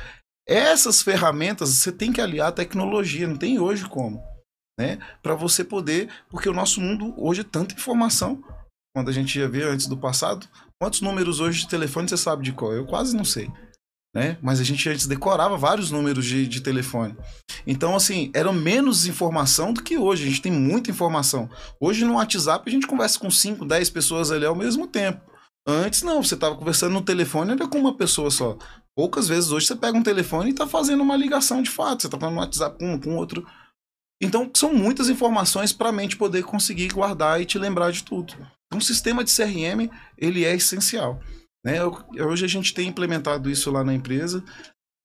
Essas ferramentas você tem que aliar à tecnologia, não tem hoje como, né? Para você poder, porque o nosso mundo hoje é tanta informação. Quando a gente ia ver antes do passado, quantos números hoje de telefone você sabe de qual? Eu quase não sei. Né? Mas a gente antes decorava vários números de, de telefone. Então, assim, era menos informação do que hoje. A gente tem muita informação. Hoje no WhatsApp a gente conversa com 5, 10 pessoas ali ao mesmo tempo. Antes não, você estava conversando no telefone, era com uma pessoa só. Poucas vezes hoje você pega um telefone e está fazendo uma ligação de fato. Você está falando no WhatsApp com um, com outro. Então, são muitas informações para a mente poder conseguir guardar e te lembrar de tudo. Então, o sistema de CRM, ele é essencial. Né? Hoje a gente tem implementado isso lá na empresa,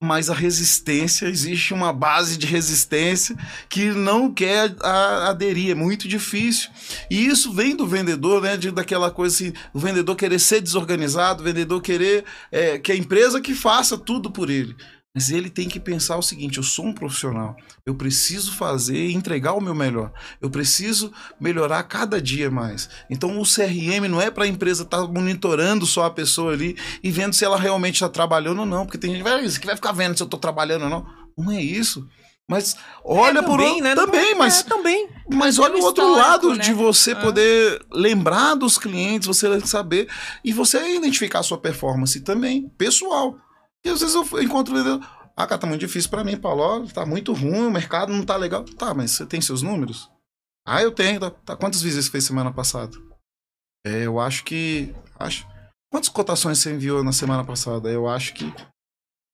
mas a resistência, existe uma base de resistência que não quer aderir, é muito difícil. E isso vem do vendedor, né? De, daquela coisa assim, o vendedor querer ser desorganizado, o vendedor querer é, que a empresa que faça tudo por ele. Mas ele tem que pensar o seguinte: eu sou um profissional, eu preciso fazer e entregar o meu melhor, eu preciso melhorar cada dia mais. Então o CRM não é para a empresa estar monitorando só a pessoa ali e vendo se ela realmente está trabalhando ou não, porque tem gente "Vai, isso que vai ficar vendo se eu estou trabalhando ou não. Não é isso. Mas olha por também, outro- né? também, mas É, também. mas Tem olha o outro lado né? de você Ah. poder lembrar dos clientes, você saber e você identificar a sua performance também, pessoal. E às vezes eu encontro o vendedor, ah, cara, tá muito difícil pra mim, Paulo, ó, tá muito ruim, o mercado não tá legal. Tá, mas você tem seus números? Ah, eu tenho. Tá, tá. Quantas visitas fez semana passada? É, eu acho que. Acho. Quantas cotações você enviou na semana passada? Eu acho que.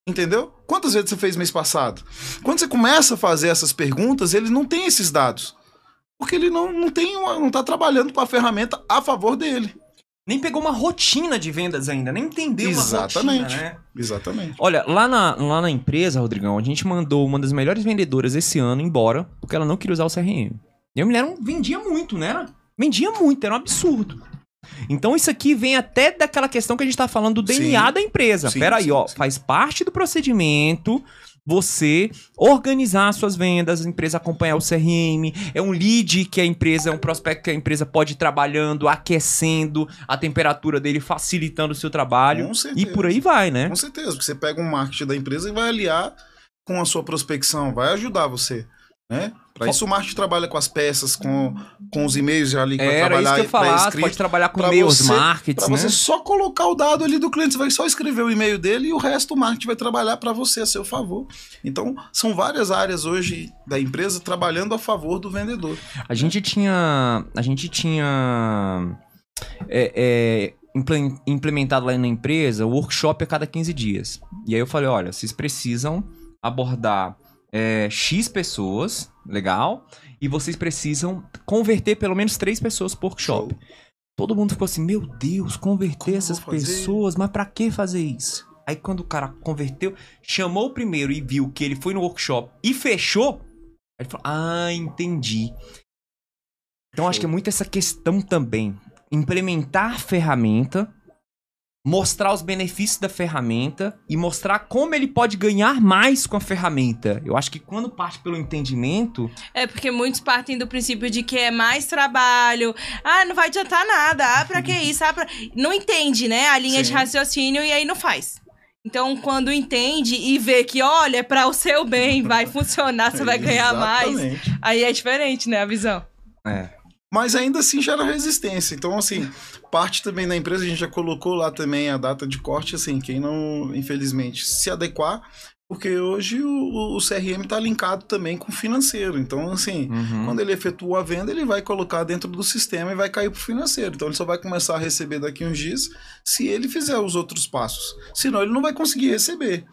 Entendeu? Quantas vezes você fez mês passado? Quando você começa a fazer essas perguntas, ele não tem esses dados. Porque ele não, não tem não tá trabalhando com a ferramenta a favor dele. Nem pegou uma rotina de vendas ainda, nem entendeu Exatamente. uma rotina, né? Exatamente. Olha, lá na, lá na empresa, Rodrigão, a gente mandou uma das melhores vendedoras esse ano embora, porque ela não queria usar o CRM. E a mulher não vendia muito, né? Vendia muito, era um absurdo. Então isso aqui vem até daquela questão que a gente tá falando do DNA Sim. da empresa. Sim, Pera aí, ó, sim. faz parte do procedimento você organizar suas vendas, a empresa acompanhar o CRM, é um lead que a empresa, é um prospecto que a empresa pode ir trabalhando, aquecendo a temperatura dele, facilitando o seu trabalho. Com E certeza. por aí vai, né? Com certeza, porque você pega um marketing da empresa e vai aliar com a sua prospecção, vai ajudar você. Né? Para isso o marketing trabalha com as peças, com, com os e-mails ali que vai Era trabalhar isso que eu falar, pode trabalhar com e-mails marketing, Pra né? você só colocar o dado ali do cliente, você vai só escrever o e-mail dele e o resto o marketing vai trabalhar para você a seu favor. Então, são várias áreas hoje da empresa trabalhando a favor do vendedor. A gente tinha. A gente tinha. é, é, imple- implementado lá na empresa o workshop a cada 15 dias. E aí eu falei: olha, vocês precisam abordar é, X pessoas, legal, e vocês precisam converter pelo menos três pessoas por workshop. Todo mundo ficou assim: meu Deus, converter Como essas pessoas, mas pra que fazer isso? Aí quando o cara converteu, chamou o primeiro e viu que ele foi no workshop e fechou, ele falou: ah, entendi. Então acho que é muito essa questão também. Implementar ferramenta, mostrar os benefícios da ferramenta e mostrar como ele pode ganhar mais com a ferramenta. Eu acho que quando parte pelo entendimento, É porque muitos partem do princípio de que é mais trabalho. Ah, não vai adiantar nada. Ah, pra que isso? Ah, pra... Não entende, né? A linha de Sim. raciocínio e aí não faz. Então, quando entende e vê que, olha, é para o seu bem, vai funcionar, você vai ganhar mais. Aí é diferente, né, a visão. é, Mas ainda assim gera resistência. Então, assim, parte também da empresa, a gente já colocou lá também a data de corte, assim, quem não, infelizmente, se adequar, porque hoje o, o CRM está linkado também com o financeiro. Então, assim, uhum. quando ele efetua a venda, ele vai colocar dentro do sistema e vai cair pro financeiro. Então, ele só vai começar a receber daqui uns dias se ele fizer os outros passos. Senão, ele não vai conseguir receber.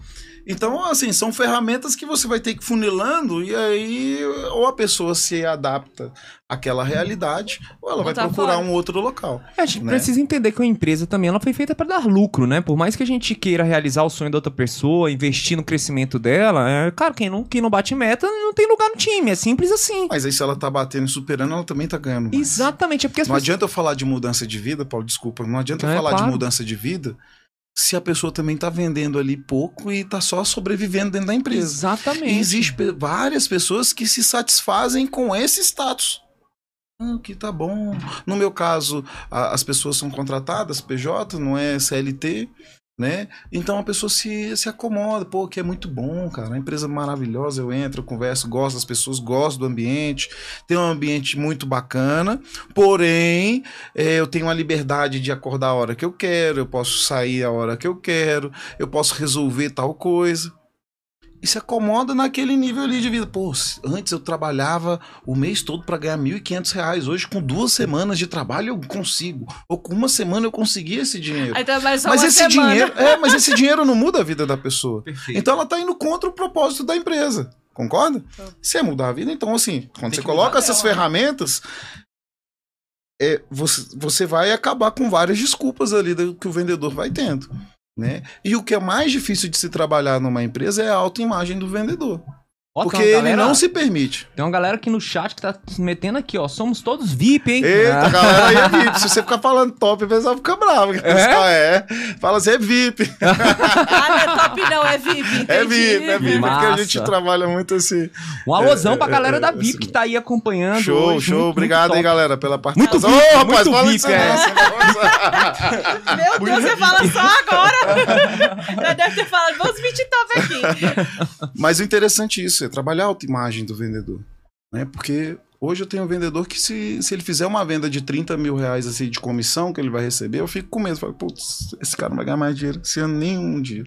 Então, assim, são ferramentas que você vai ter que ir funilando e aí ou a pessoa se adapta àquela realidade ou ela vai procurar fora. um outro local. É, a gente né? precisa entender que a empresa também ela foi feita para dar lucro, né? Por mais que a gente queira realizar o sonho da outra pessoa, investir no crescimento dela, é, cara, quem não, quem não bate meta não tem lugar no time, é simples assim. Mas aí se ela tá batendo e superando, ela também tá ganhando mais. Exatamente, é porque as Não pessoas... adianta eu falar de mudança de vida, Paulo, desculpa. Não adianta eu É, falar claro. de mudança de vida se a pessoa também tá vendendo ali pouco e tá só sobrevivendo dentro da empresa. Exatamente. E existe várias pessoas que se satisfazem com esse status. Ah, que tá bom. No meu caso, a- as pessoas são contratadas, PJ, não é CLT, né? Então a pessoa se, se acomoda, pô, que é muito bom, cara. A empresa maravilhosa, eu entro, eu converso, gosto das pessoas, gosto do ambiente, tem um ambiente muito bacana, porém, é, eu tenho a liberdade de acordar a hora que eu quero, eu posso sair a hora que eu quero, eu posso resolver tal coisa e se acomoda naquele nível ali de vida. Pô, antes eu trabalhava o mês todo para ganhar 1.500 reais. Hoje, com duas semanas de trabalho, eu consigo. Ou com uma semana eu consegui esse dinheiro. Só Mas esse semana. dinheiro, é, mas esse dinheiro não muda a vida da pessoa. Perfeito. Então ela tá indo contra o propósito da empresa. Concorda? Se é mudar a vida, então assim, quando Tem você coloca essas dela, né? ferramentas, é, você, você vai acabar com várias desculpas ali do que o vendedor vai tendo. Né? E o que é mais difícil de se trabalhar numa empresa é a autoimagem do vendedor. Ó, porque ele galera- não se permite. Tem uma galera aqui no chat que tá se metendo aqui, ó. Somos todos VIP, hein? Eita, Ah. galera aí é VIP. Se você ficar falando top, o pessoal fica bravo. É? é. Fala assim, é VIP. Ah, não é top não, é VIP, entendi. É VIP, é VIP. Porque a Massa. gente trabalha muito assim. Um alôzão É, pra é, galera é, da é, VIP assim. que tá aí acompanhando. Show, hoje. show. Muito, Obrigado muito aí, galera, pela Muito participação. VIP, Ô, rapaz, muito fala VIP, isso é. senão- Meu Deus, você fala só agora. Já deve ter falado, vamos 20 top aqui. Mas o interessante é isso, trabalhar a autoimagem do vendedor. Né? Porque hoje eu tenho um vendedor que, se, se ele fizer uma venda de 30 mil reais assim, de comissão que ele vai receber, eu fico com medo. Eu Falo, putz, esse cara não vai ganhar mais dinheiro esse ano nenhum dia.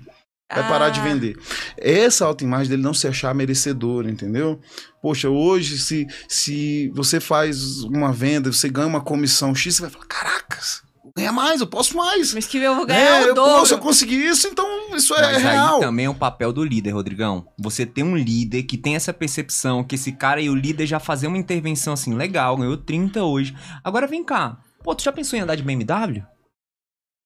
Vai parar de Ah. vender. Essa autoimagem dele não se achar merecedor, entendeu? Poxa, hoje, se, se você faz uma venda, você ganha uma comissão X, você vai falar: caracas, ganhar mais, eu posso mais. Mês que eu vou ganhar É, o eu dobro. posso, eu consegui isso, então isso é Mas real. aí também é o papel do líder, Rodrigão. Você tem um líder que tem essa percepção que esse cara e o líder já fazer uma intervenção assim, legal, ganhou 30 hoje. Agora vem cá. Pô, tu já pensou em andar de BMW?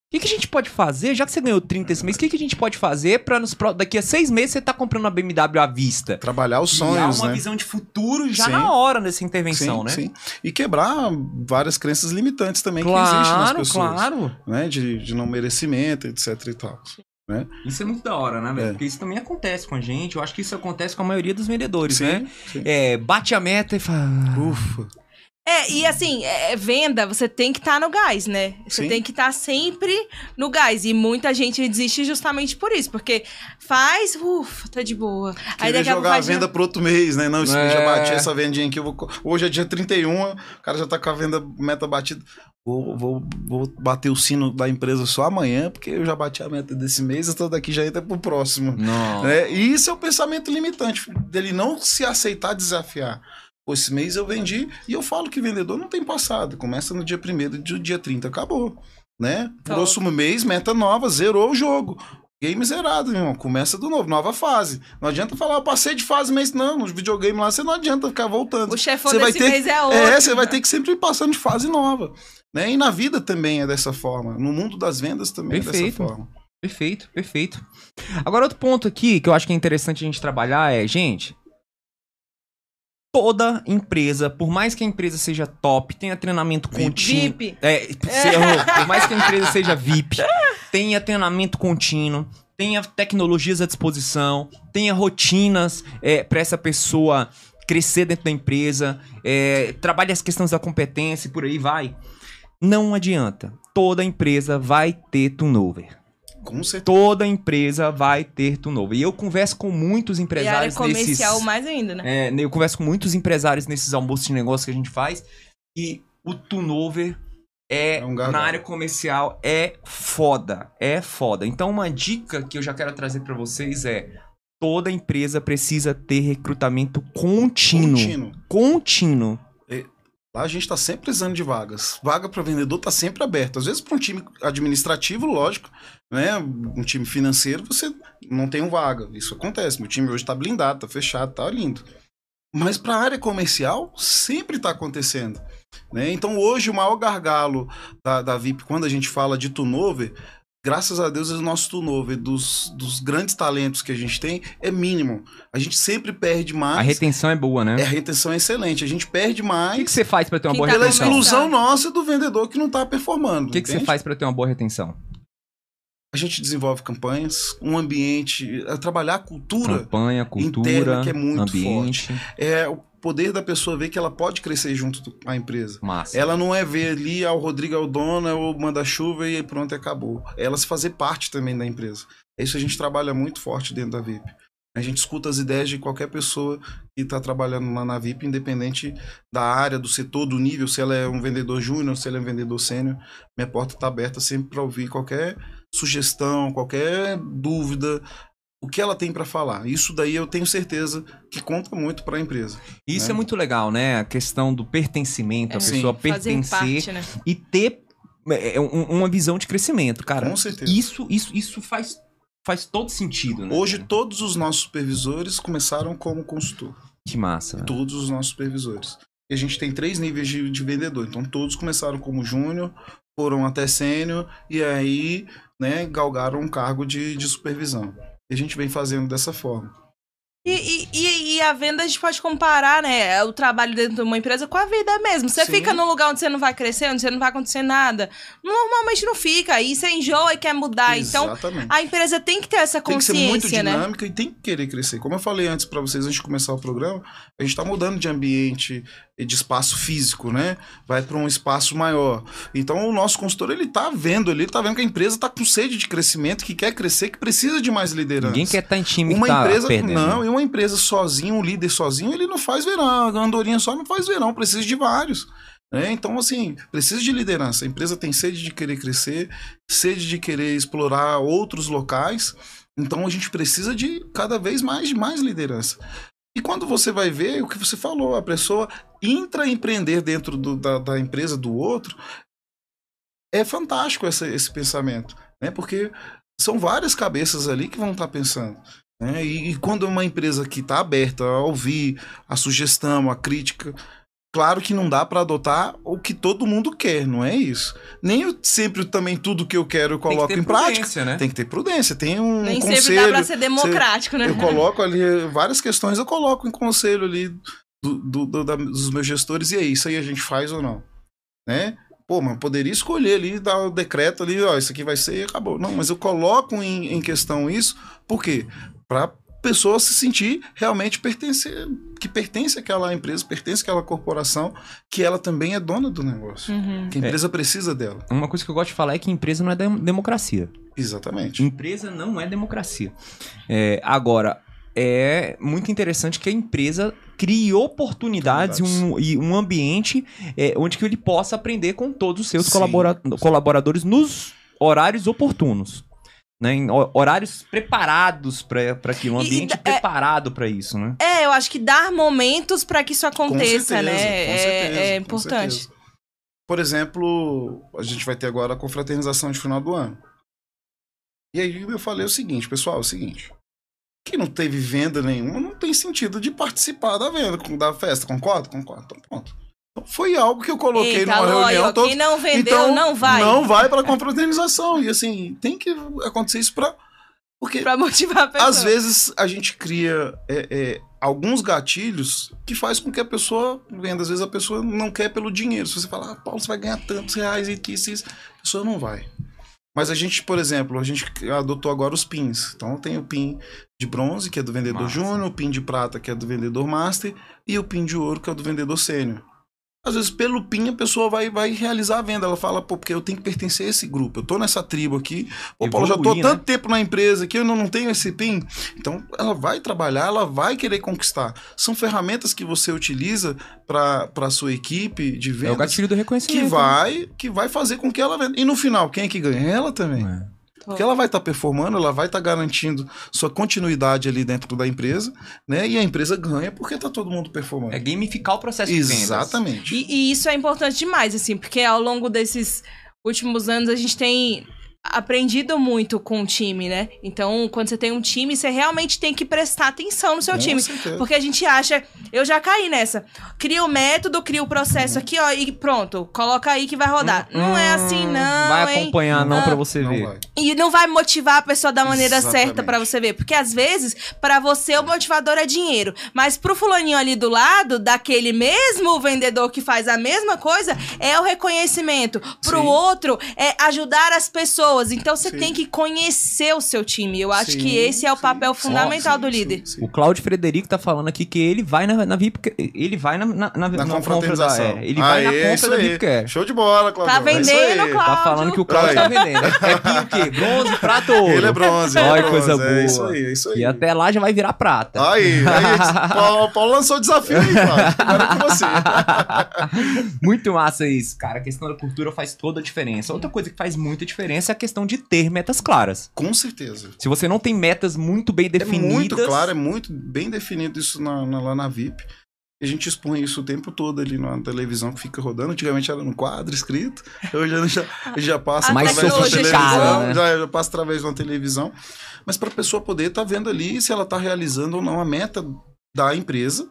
O que, que a gente pode fazer, já que você ganhou 30 esse mês, o que, que a gente pode fazer pra nos, pro- daqui a seis meses você tá comprando uma BMW à vista? Trabalhar os sonhos, uma né? visão de futuro já Sim. na hora dessa intervenção, sim, né? sim. E quebrar várias crenças limitantes também que existem nas Claro, pessoas. claro. Né? De, de não merecimento, etc e tal. Isso é muito da hora, né, velho? É. Porque isso também acontece com a gente. Eu acho que isso acontece com a maioria dos vendedores, Sim, né? sim. É, bate a meta e fala. Ufa. É, e assim, é, venda, você tem que estar no gás, né? Você Sim. tem que estar sempre no gás. E muita gente desiste justamente por isso. Porque faz, ufa, tá de boa. Aí daqui a pouco jogar a faz. venda pro outro mês, né? Não, isso É. já bati essa vendinha aqui. eu vou Hoje é dia 31, o cara já tá com a venda meta batida. Vou, vou, vou bater o sino da empresa só amanhã, porque eu já bati a meta desse mês, então daqui já entra pro próximo. Não. É, e isso é o pensamento limitante, dele não se aceitar desafiar. Esse mês eu vendi e eu falo que vendedor não tem passado. Começa no dia 1 do dia 30, acabou. Né? Próximo mês, meta nova, zerou o jogo. Game zerado, meu irmão. Começa do novo, nova fase. Não adianta falar, eu passei de fase mês, não. No videogame lá, você não adianta ficar voltando. O chefão Você vai desse ter- mês é outro. É, você vai ter que sempre ir passando de fase nova. Né? E na vida também é dessa forma. No mundo das vendas também é Perfeito. dessa forma. Perfeito, perfeito. Agora, outro ponto aqui que eu acho que é interessante a gente trabalhar é, gente. Toda empresa, por mais que a empresa seja top, tenha treinamento contínuo. VIP. É, você errou. por mais que a empresa seja VIP, tenha treinamento contínuo, tenha tecnologias à disposição, tenha rotinas é, para essa pessoa crescer dentro da empresa, é, trabalhe as questões da competência e por aí vai. Não adianta. Toda empresa vai ter turnover. Com certeza. Toda empresa vai ter turnover. E eu converso com muitos E a área empresários comercial nesses... mais ainda, né? É, eu converso com muitos empresários nesses almoços de negócio que a gente faz. E o turnover é, É um na área comercial é foda. É foda. Então, uma dica que eu já quero trazer pra vocês é: toda empresa precisa ter recrutamento contínuo. Contínuo. Contínuo. Lá a gente está sempre precisando de vagas. Vaga para vendedor está sempre aberta. Às vezes para um time administrativo, lógico, né? Um time financeiro, você não tem um vaga. Isso acontece. Meu time hoje está blindado, está fechado, tá lindo. Mas para a área comercial, sempre está acontecendo. Né? Então hoje o maior gargalo da, da VIP, quando a gente fala de turnover, graças a Deus o nosso turnover dos, dos grandes talentos que a gente tem é mínimo. A gente sempre perde mais. A retenção é boa, né? É, a retenção é excelente. A gente perde O mais que, que você faz pra ter uma Quem boa tá pela retenção? começando. exclusão nossa do vendedor que não está performando. O que, que você faz pra ter uma boa retenção? A gente desenvolve campanhas, um ambiente, é, trabalhar a cultura Campanha, cultura, interna que é muito ambiente. é o poder da pessoa ver que ela pode crescer junto com a empresa. Massa. Ela não é ver ali, ah, o Rodrigo é o dono, é o manda-chuva e pronto, acabou. É ela se fazer parte também da empresa. É isso que a gente trabalha muito forte dentro da VIP. A gente escuta as ideias de qualquer pessoa que está trabalhando lá na VIP, independente da área, do setor, do nível, se ela é um vendedor júnior, se ela é um vendedor sênior. Minha porta está aberta sempre para ouvir qualquer sugestão, qualquer dúvida, o que ela tem para falar. Isso daí eu tenho certeza que conta muito para a empresa. Isso né? é muito legal, né? A questão do pertencimento, a É. pessoa Fazer pertencer parte, né? e ter é, um- uma visão de crescimento, cara. Com certeza. Isso, isso, isso faz, faz todo sentido, né? Hoje todos os nossos supervisores começaram como consultor. Que massa. velho. Todos os nossos supervisores. E a gente tem três níveis de, de vendedor. Então todos começaram como júnior, foram até sênior e aí, né, galgaram um cargo de, de supervisão. E a gente vem fazendo dessa forma. E, e- e- a venda a gente pode comparar, né? O trabalho dentro de uma empresa com a vida mesmo. Você Sim. fica num lugar onde você não vai crescer, onde você não vai acontecer nada. Normalmente não fica. E você enjoa e quer mudar. Então, Exatamente. a empresa tem que ter essa tem que ser muito consciência, né? dinâmica e tem que querer crescer. Como eu falei antes para vocês, antes de começar o programa, a gente está mudando de ambiente de espaço físico, né? Vai para um espaço maior. Então o nosso consultor ele tá vendo, ele tá vendo que a empresa tá com sede de crescimento, que quer crescer, que precisa de mais liderança. Ninguém quer estar em time uma tá empresa perdendo. não, e uma empresa sozinha, um líder sozinho, ele não faz verão. A andorinha só não faz verão, precisa de vários. né? Então, assim, precisa de liderança. A empresa tem sede de querer crescer, sede de querer explorar outros locais. Então, a gente precisa de cada vez mais de mais liderança. E quando você vai ver o que você falou, a pessoa intraempreender dentro do- da, da empresa do outro, é fantástico essa- esse pensamento, né? Porque são várias cabeças ali que vão estar pensando. né? E, e quando uma empresa que está aberta a ouvir a sugestão, a crítica, claro que não dá para adotar o que todo mundo quer, não é isso. Nem eu sempre também tudo que eu quero eu coloco em prática. né? Tem que ter prudência, tem um Nem conselho. sempre dá pra ser democrático, né? Eu coloco ali várias questões, eu coloco em conselho ali do- do- do- da- dos meus gestores, e aí, isso aí a gente faz ou não? Né? Pô, mas poderia escolher ali, dar o decreto ali, ó, isso aqui vai ser e acabou. Não, mas eu coloco em, em questão isso, por quê? Pra pessoa se sentir realmente pertencer, que pertence àquela empresa, pertence àquela corporação, que ela também é dona do negócio. Uhum. Que a empresa precisa dela. Uma coisa que eu gosto de falar é que empresa não é dem- democracia. Exatamente. Empresa não é democracia. É, agora, é muito interessante que a empresa crie oportunidades e um, e um ambiente é, onde que ele possa aprender com todos os seus colabora- colaboradores nos horários oportunos. Né, em ho- horários preparados para aquilo, um E- e ambiente da- é- preparado para isso, né? É, eu acho que dar momentos pra que isso aconteça, Com certeza, né? com é, certeza, é com importante. certeza. Por exemplo, a gente vai ter agora a confraternização de final do ano. E aí eu falei o seguinte, pessoal, é o seguinte. Quem não teve venda nenhuma, não tem sentido de participar da venda, da festa, concorda? Concordo, então pronto. Então, foi algo que eu coloquei Eita, numa aí, reunião toda. quem não vendeu, Então, não vai. Não vai pra confraternização. E assim, tem que acontecer isso pra. Porque Pra motivar a pessoa. às vezes a gente cria é, é, alguns gatilhos que faz com que a pessoa venda. Às vezes a pessoa não quer pelo dinheiro. Se você falar, ah, Paulo, você vai ganhar tantos reais e isso, isso, a pessoa não vai. Mas a gente, por exemplo, a gente adotou agora os pins. Então tem o pin de bronze, que é do vendedor Massa. júnior, o pin de prata, que é do vendedor master, e o pin de ouro, que é do vendedor sênior. Às vezes, pelo PIN, a pessoa vai, vai realizar a venda. Ela fala, pô, porque eu tenho que pertencer a esse grupo. Eu tô nessa tribo aqui. Pô, Paulo, já tô há Evoluir, né? tanto tempo na empresa que eu não, não tenho esse PIN. Então, ela vai trabalhar, ela vai querer conquistar. São ferramentas que você utiliza para a sua equipe de É o gatilho do reconhecimento. que vai, que vai fazer com que ela venda. E no final, quem é que ganha? Ela também. né? Porque ela vai estar performando, ela vai estar garantindo sua continuidade ali dentro da empresa, né? E a empresa ganha porque tá todo mundo performando. É gamificar o processo de vendas. Exatamente. E, e isso é importante demais, assim, porque ao longo desses últimos anos a gente tem aprendido muito com o time, né? Então, quando você tem um time, você realmente tem que prestar atenção no seu Com time. certeza. Porque a gente acha, eu já caí nessa. Cria o método, cria o processo aqui, ó, e pronto, coloca aí que vai rodar. não é assim, não, Vai hein? acompanhar não Ah. pra você Não ver. vai. E não vai motivar a pessoa da maneira Exatamente. certa pra você ver. Porque às vezes, pra você, o motivador é dinheiro. Mas pro fulaninho ali do lado, daquele mesmo vendedor que faz a mesma coisa, é o reconhecimento. Pro Sim. outro, é ajudar as pessoas. Então você Sim. tem que conhecer o seu time. Eu acho Sim, que esse é o sim, papel fundamental sim, do sim, líder. sim. O Cláudio Frederico tá falando aqui que ele vai na, na VIP, ele vai na, na, na, Na na compra da, é, ele vai na Aê, isso compra da. VIP Care. Show de bola, Claudio. Tá É vendendo. Cláudio. Tá falando que o Cláudio tá vendendo. É o quê? Bronze, prata ou ouro? Ele é bronze. ele Olha é coisa boa. É isso aí, é isso aí. E até lá já vai virar prata. Aí, aí, Paulo, Paulo lançou o desafio aí, Cláudio. Agora é com você. Muito massa isso, cara. A questão da cultura faz toda a diferença. Outra coisa que faz muita diferença é a questão de ter metas claras. Com certeza. Se você não tem metas muito bem definidas. É muito claro, é muito bem definido isso na- na- lá na VIP. A gente expõe isso o tempo todo ali na televisão que fica rodando. Antigamente era no quadro escrito. Hoje já, já passa Mais através da televisão. né? Já, já passa através de uma televisão. Mas para a pessoa poder estar vendo ali se ela está realizando ou não a meta da empresa.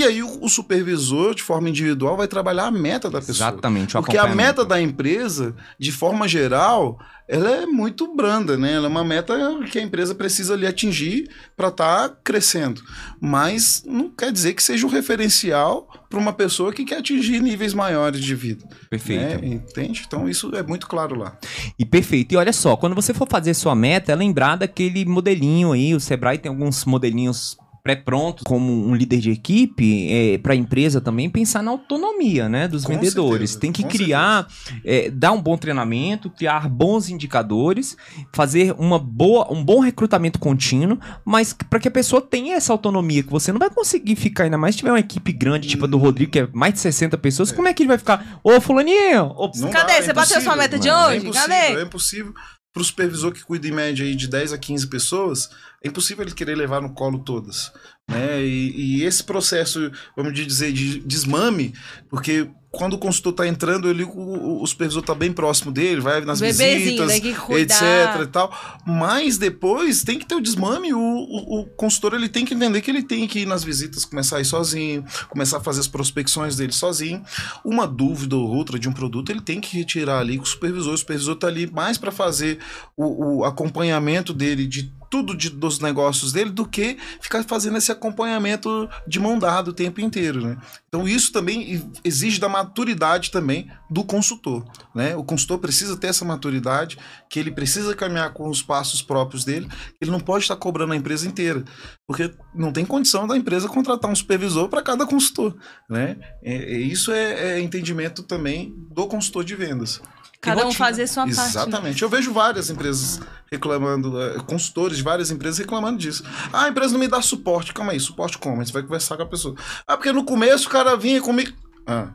E aí o, o supervisor, de forma individual, vai trabalhar a meta da pessoa. Exatamente. Porque a meta da empresa, de forma geral, ela é muito branda, né? Ela é uma meta que a empresa precisa ali atingir para estar crescendo. Mas não quer dizer que seja um referencial para uma pessoa que quer atingir níveis maiores de vida. Perfeito. né? Entende? Então isso é muito claro lá. E perfeito. E olha só, quando você for fazer sua meta, é lembrar daquele modelinho aí. O Sebrae tem alguns modelinhos pré-prontos como um líder de equipe é, para a empresa também pensar na autonomia né dos Com vendedores certeza, tem que criar é, dar um bom treinamento criar bons indicadores fazer uma boa um bom recrutamento contínuo mas para que a pessoa tenha essa autonomia que você não vai conseguir ficar ainda mais se tiver uma equipe grande tipo a do Rodrigo que é mais de 60 pessoas como é que ele vai ficar ô fulaninho ô, Não Cadê? dá, é Você bateu sua meta de É hoje? impossível, Cadê? É impossível para o supervisor que cuida em média aí de 10 a 15 pessoas, é impossível ele querer levar no colo todas. Né? E, e esse processo, vamos dizer, de desmame, porque quando o consultor está entrando, ele, o, o supervisor está bem próximo dele, vai nas Bebezinho, visitas, cuidar. etc e tal. Mas depois tem que ter o desmame, o, o, o consultor ele tem que entender que ele tem que ir nas visitas, começar a ir sozinho, começar a fazer as prospecções dele sozinho. Uma dúvida ou outra de um produto, ele tem que retirar ali com o supervisor. O supervisor está ali mais para fazer o, o acompanhamento dele de tudo de, dos negócios dele do que ficar fazendo esse acompanhamento de mão dada o tempo inteiro, né? Então isso também exige da maturidade também do consultor, né? O consultor precisa ter essa maturidade, que ele precisa caminhar com os passos próprios dele, ele não pode estar cobrando a empresa inteira, porque não tem condição da empresa contratar um supervisor para cada consultor, né? É, é, isso é, é entendimento também do consultor de vendas. Cada um fazer sua parte. né? Exatamente. Eu vejo várias empresas reclamando, eh, consultores de várias empresas reclamando disso. Ah, a empresa não me dá suporte. Calma aí, suporte como? Você vai conversar com a pessoa. Ah, porque no começo o cara vinha comigo. Ah.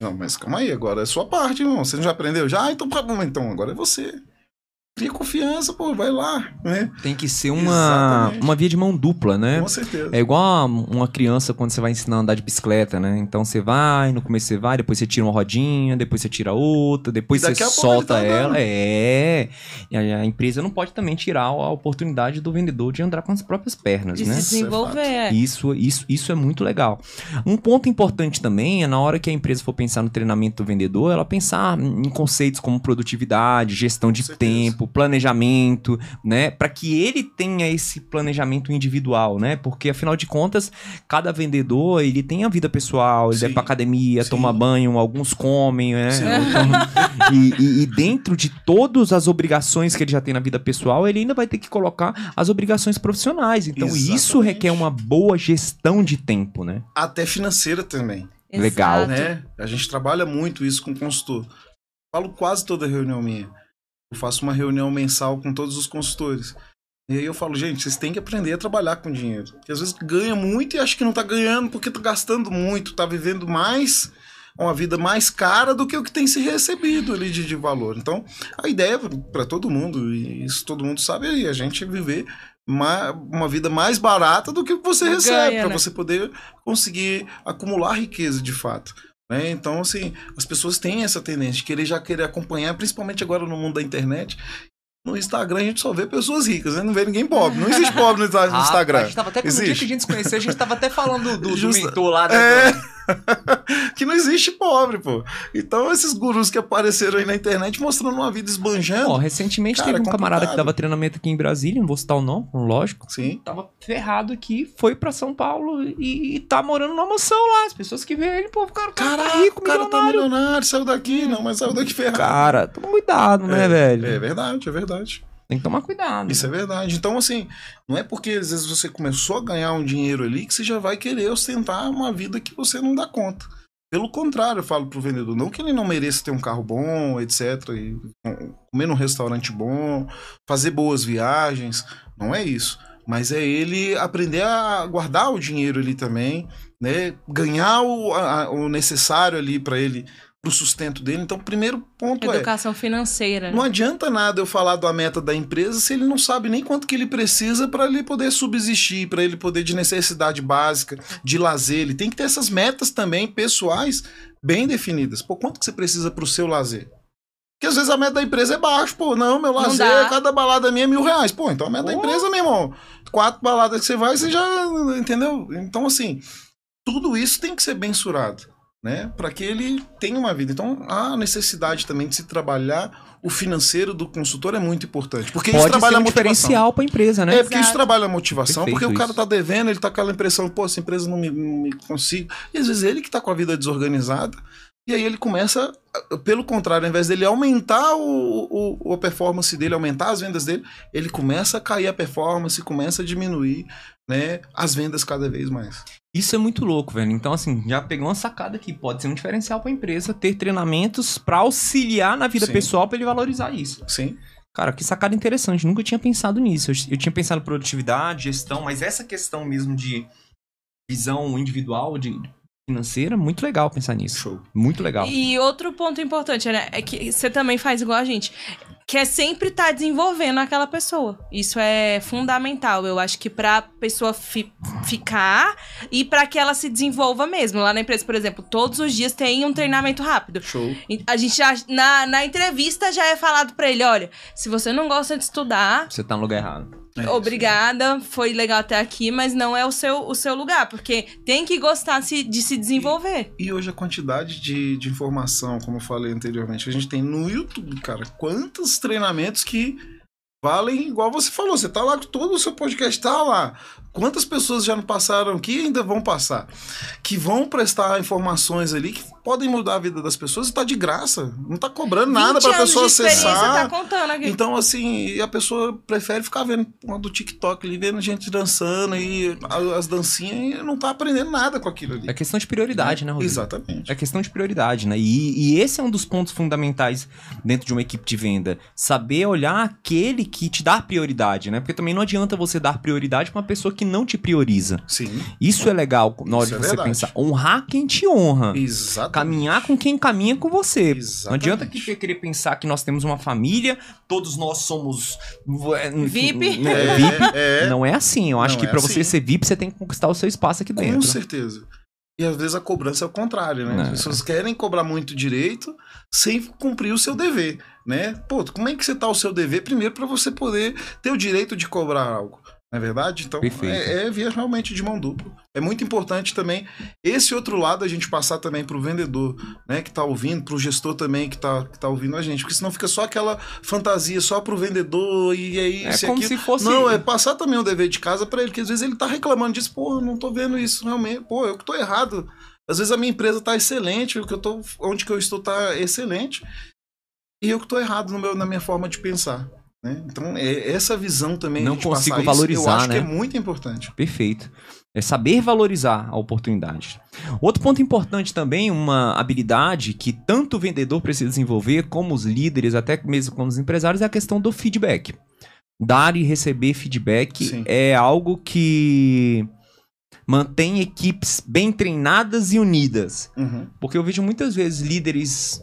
Não, mas calma aí, agora é sua parte, irmão. Você não já aprendeu? Já? Ah, então tá então agora é você. Cria confiança, pô, vai lá, né? Tem que ser uma, Exatamente. uma via de mão dupla, né? Com certeza. É igual uma criança quando você vai ensinar a andar de bicicleta, né? Então você vai, no começo você vai, depois você tira uma rodinha, depois você tira outra, depois E você pouco solta tá ela. É. E a, a empresa não pode também tirar a oportunidade do vendedor de andar com as próprias pernas, De né? se desenvolver. Isso, isso, isso é muito legal. Um ponto importante também é na hora que a empresa for pensar no treinamento do vendedor, ela pensar em conceitos como produtividade, gestão de tempo, planejamento, né, para que ele tenha esse planejamento individual, né? Porque afinal de contas, cada vendedor, ele tem a vida pessoal, ele Sim. vai pra academia, Sim. toma banho, alguns comem, né? Então, e, e- e dentro de todas as obrigações que ele já tem na vida pessoal, ele ainda vai ter que colocar as obrigações profissionais. Então, isso Exatamente. requer uma boa gestão de tempo, né? Até financeira também. Legal. Né? A gente trabalha muito isso com consultor. Falo quase toda reunião minha. Eu faço uma reunião mensal com todos os consultores. E aí eu falo, gente, vocês têm que aprender a trabalhar com dinheiro. Porque às vezes ganha muito e acha que não tá ganhando porque tá gastando muito, tá vivendo mais, uma vida mais cara do que o que tem se recebido ali de, de valor. Então, a ideia para todo mundo, e isso todo mundo sabe, é a gente viver ma- uma vida mais barata do que o que você recebe, para né? você poder conseguir acumular riqueza de fato. Né? Então, assim, as pessoas têm essa tendência de querer já querer acompanhar, principalmente agora no mundo da internet. No Instagram a gente só vê pessoas ricas, né? Não vê ninguém pobre. Não existe pobre no Insta- no Instagram. A gente tava até, no dia Existe. que a gente se conheceu, a gente tava até falando do, do Justa- mentor lá. né? É. que não existe pobre, pô. Então, esses gurus que apareceram aí na internet mostrando uma vida esbanjando. Ó, recentemente Cara, teve um é camarada que complicado. dava treinamento aqui em Brasília, não vou citar o nome, lógico. Sim. Tava ferrado aqui, foi pra São Paulo e, e tá morando numa mansão lá. As pessoas que veem ele, pô, cara, cara tá rico, cara tá milionário. milionário, saiu daqui. Não, mas saiu daqui ferrado. Cara, toma cuidado, né, É, velho? É verdade, é verdade. Tem que tomar cuidado. Isso é verdade. Então, assim, não é porque às vezes você começou a ganhar um dinheiro ali que você já vai querer ostentar uma vida que você não dá conta. Pelo contrário, eu falo pro vendedor, não que ele não mereça ter um carro bom, etc, e comer num restaurante bom, fazer boas viagens, não é isso. Mas é ele aprender a guardar o dinheiro ali também, né? Ganhar o, a- o necessário ali para ele, pro sustento dele. Então, o primeiro ponto é Educação financeira. não adianta nada eu falar da meta da empresa se ele não sabe nem quanto que ele precisa para ele poder subsistir, para ele poder de necessidade básica, de lazer. Ele tem que ter essas metas também pessoais bem definidas. Pô, quanto que você precisa para o seu lazer? Porque às vezes a meta da empresa é baixo, pô. Não, meu lazer, dá. cada balada minha é mil reais. Pô, então a meta da empresa, meu irmão, quatro baladas que você vai, você já. Entendeu? Então, assim, tudo isso tem que ser mensurado né? Para que ele tenha uma vida. Então, a necessidade também de se trabalhar o financeiro do consultor é muito importante. Porque isso Pode trabalha ser a um motivação. diferencial pra empresa, né? É, porque isso Exato. trabalha a motivação, Perfeito porque o cara isso. tá devendo, ele tá com aquela impressão, pô, essa empresa não me, não me consigo. E às vezes ele que tá com a vida desorganizada, e aí ele começa, pelo contrário, ao invés dele aumentar o, o, a performance dele, aumentar as vendas dele, ele começa a cair a performance, começa a diminuir, né, as vendas cada vez mais. Isso é muito louco, velho. Então, assim, já pegou uma sacada aqui. Pode ser um diferencial pra empresa ter treinamentos pra auxiliar na vida Sim. pessoal pra ele valorizar isso. Sim. Cara, que sacada interessante. Nunca tinha pensado nisso. Eu, eu tinha pensado em produtividade, gestão, mas essa questão mesmo de visão individual, de financeira, muito legal pensar nisso. Show. Muito legal. E outro ponto importante, né? É que você também faz igual a gente. quer sempre estar desenvolvendo aquela pessoa. Isso é fundamental, eu acho que pra pessoa fi- ficar e pra que ela se desenvolva mesmo. Lá na empresa, por exemplo, todos os dias tem um treinamento rápido. Show. A gente já, na, na entrevista já é falado pra ele, olha, se você não gosta de estudar, Você tá no lugar errado. É, obrigada, foi legal até aqui, mas não é o seu, o seu lugar, porque tem que gostar se- de se desenvolver. E hoje a quantidade de, de informação, como eu falei anteriormente, que a gente tem no YouTube, cara. Quantos treinamentos que valem, igual você falou, você tá lá, todo o seu podcast tá lá. Quantas pessoas já não passaram aqui e ainda vão passar? Que vão prestar informações ali que podem mudar a vida das pessoas e tá de graça. Não tá cobrando nada 20 pra pessoa acessar. tá contando aqui. Então, assim, e a pessoa prefere ficar vendo uma do TikTok ali, vendo gente dançando e as dancinhas e não tá aprendendo nada com aquilo ali. É questão de prioridade, né, Rodrigo? Exatamente. É questão de prioridade, né? E, e esse é um dos pontos fundamentais dentro de uma equipe de venda. Saber olhar aquele que te dá prioridade, né? Porque também não adianta você dar prioridade pra uma pessoa que não te prioriza. Sim, Isso é legal na hora Isso de é você verdade. pensar. Honrar quem te honra. exatamente. Caminhar com quem caminha com você. Exatamente. Não adianta que você querer pensar que nós temos uma família, todos nós somos é, VIP. né, É, VIP. é, Não é assim. Eu acho Não que é pra você assim. ser VIP, você tem que conquistar o seu espaço aqui com dentro. certeza. E às vezes a cobrança é o contrário, né? As É. pessoas querem cobrar muito direito sem cumprir o seu dever, né? Pô, como é que você tá o seu dever primeiro para você poder ter o direito de cobrar algo? Não é verdade? Então, é, é via realmente de mão dupla. É muito importante também esse outro lado a gente passar também pro vendedor, né, que tá ouvindo, pro gestor também que tá, que tá ouvindo a gente, porque senão fica só aquela fantasia só pro vendedor e aí É isso como aquilo. se fosse. Não, é passar também o dever de casa pra ele, que às vezes ele tá reclamando disso, pô, eu não tô vendo isso realmente, pô, eu que tô errado. Às vezes a minha empresa tá excelente, o que eu tô, onde que eu estou tá excelente, e eu que tô errado no meu, na minha forma de pensar. Né? Então, é essa visão também. Não consigo passar isso, valorizar, eu acho né? que é muito importante. Perfeito. É saber valorizar a oportunidade. Outro ponto importante também, uma habilidade que tanto o vendedor precisa desenvolver, como os líderes, até mesmo como os empresários, é a questão do feedback. Dar e receber feedback Sim. é algo que mantém equipes bem treinadas e unidas. Uhum. Porque eu vejo muitas vezes líderes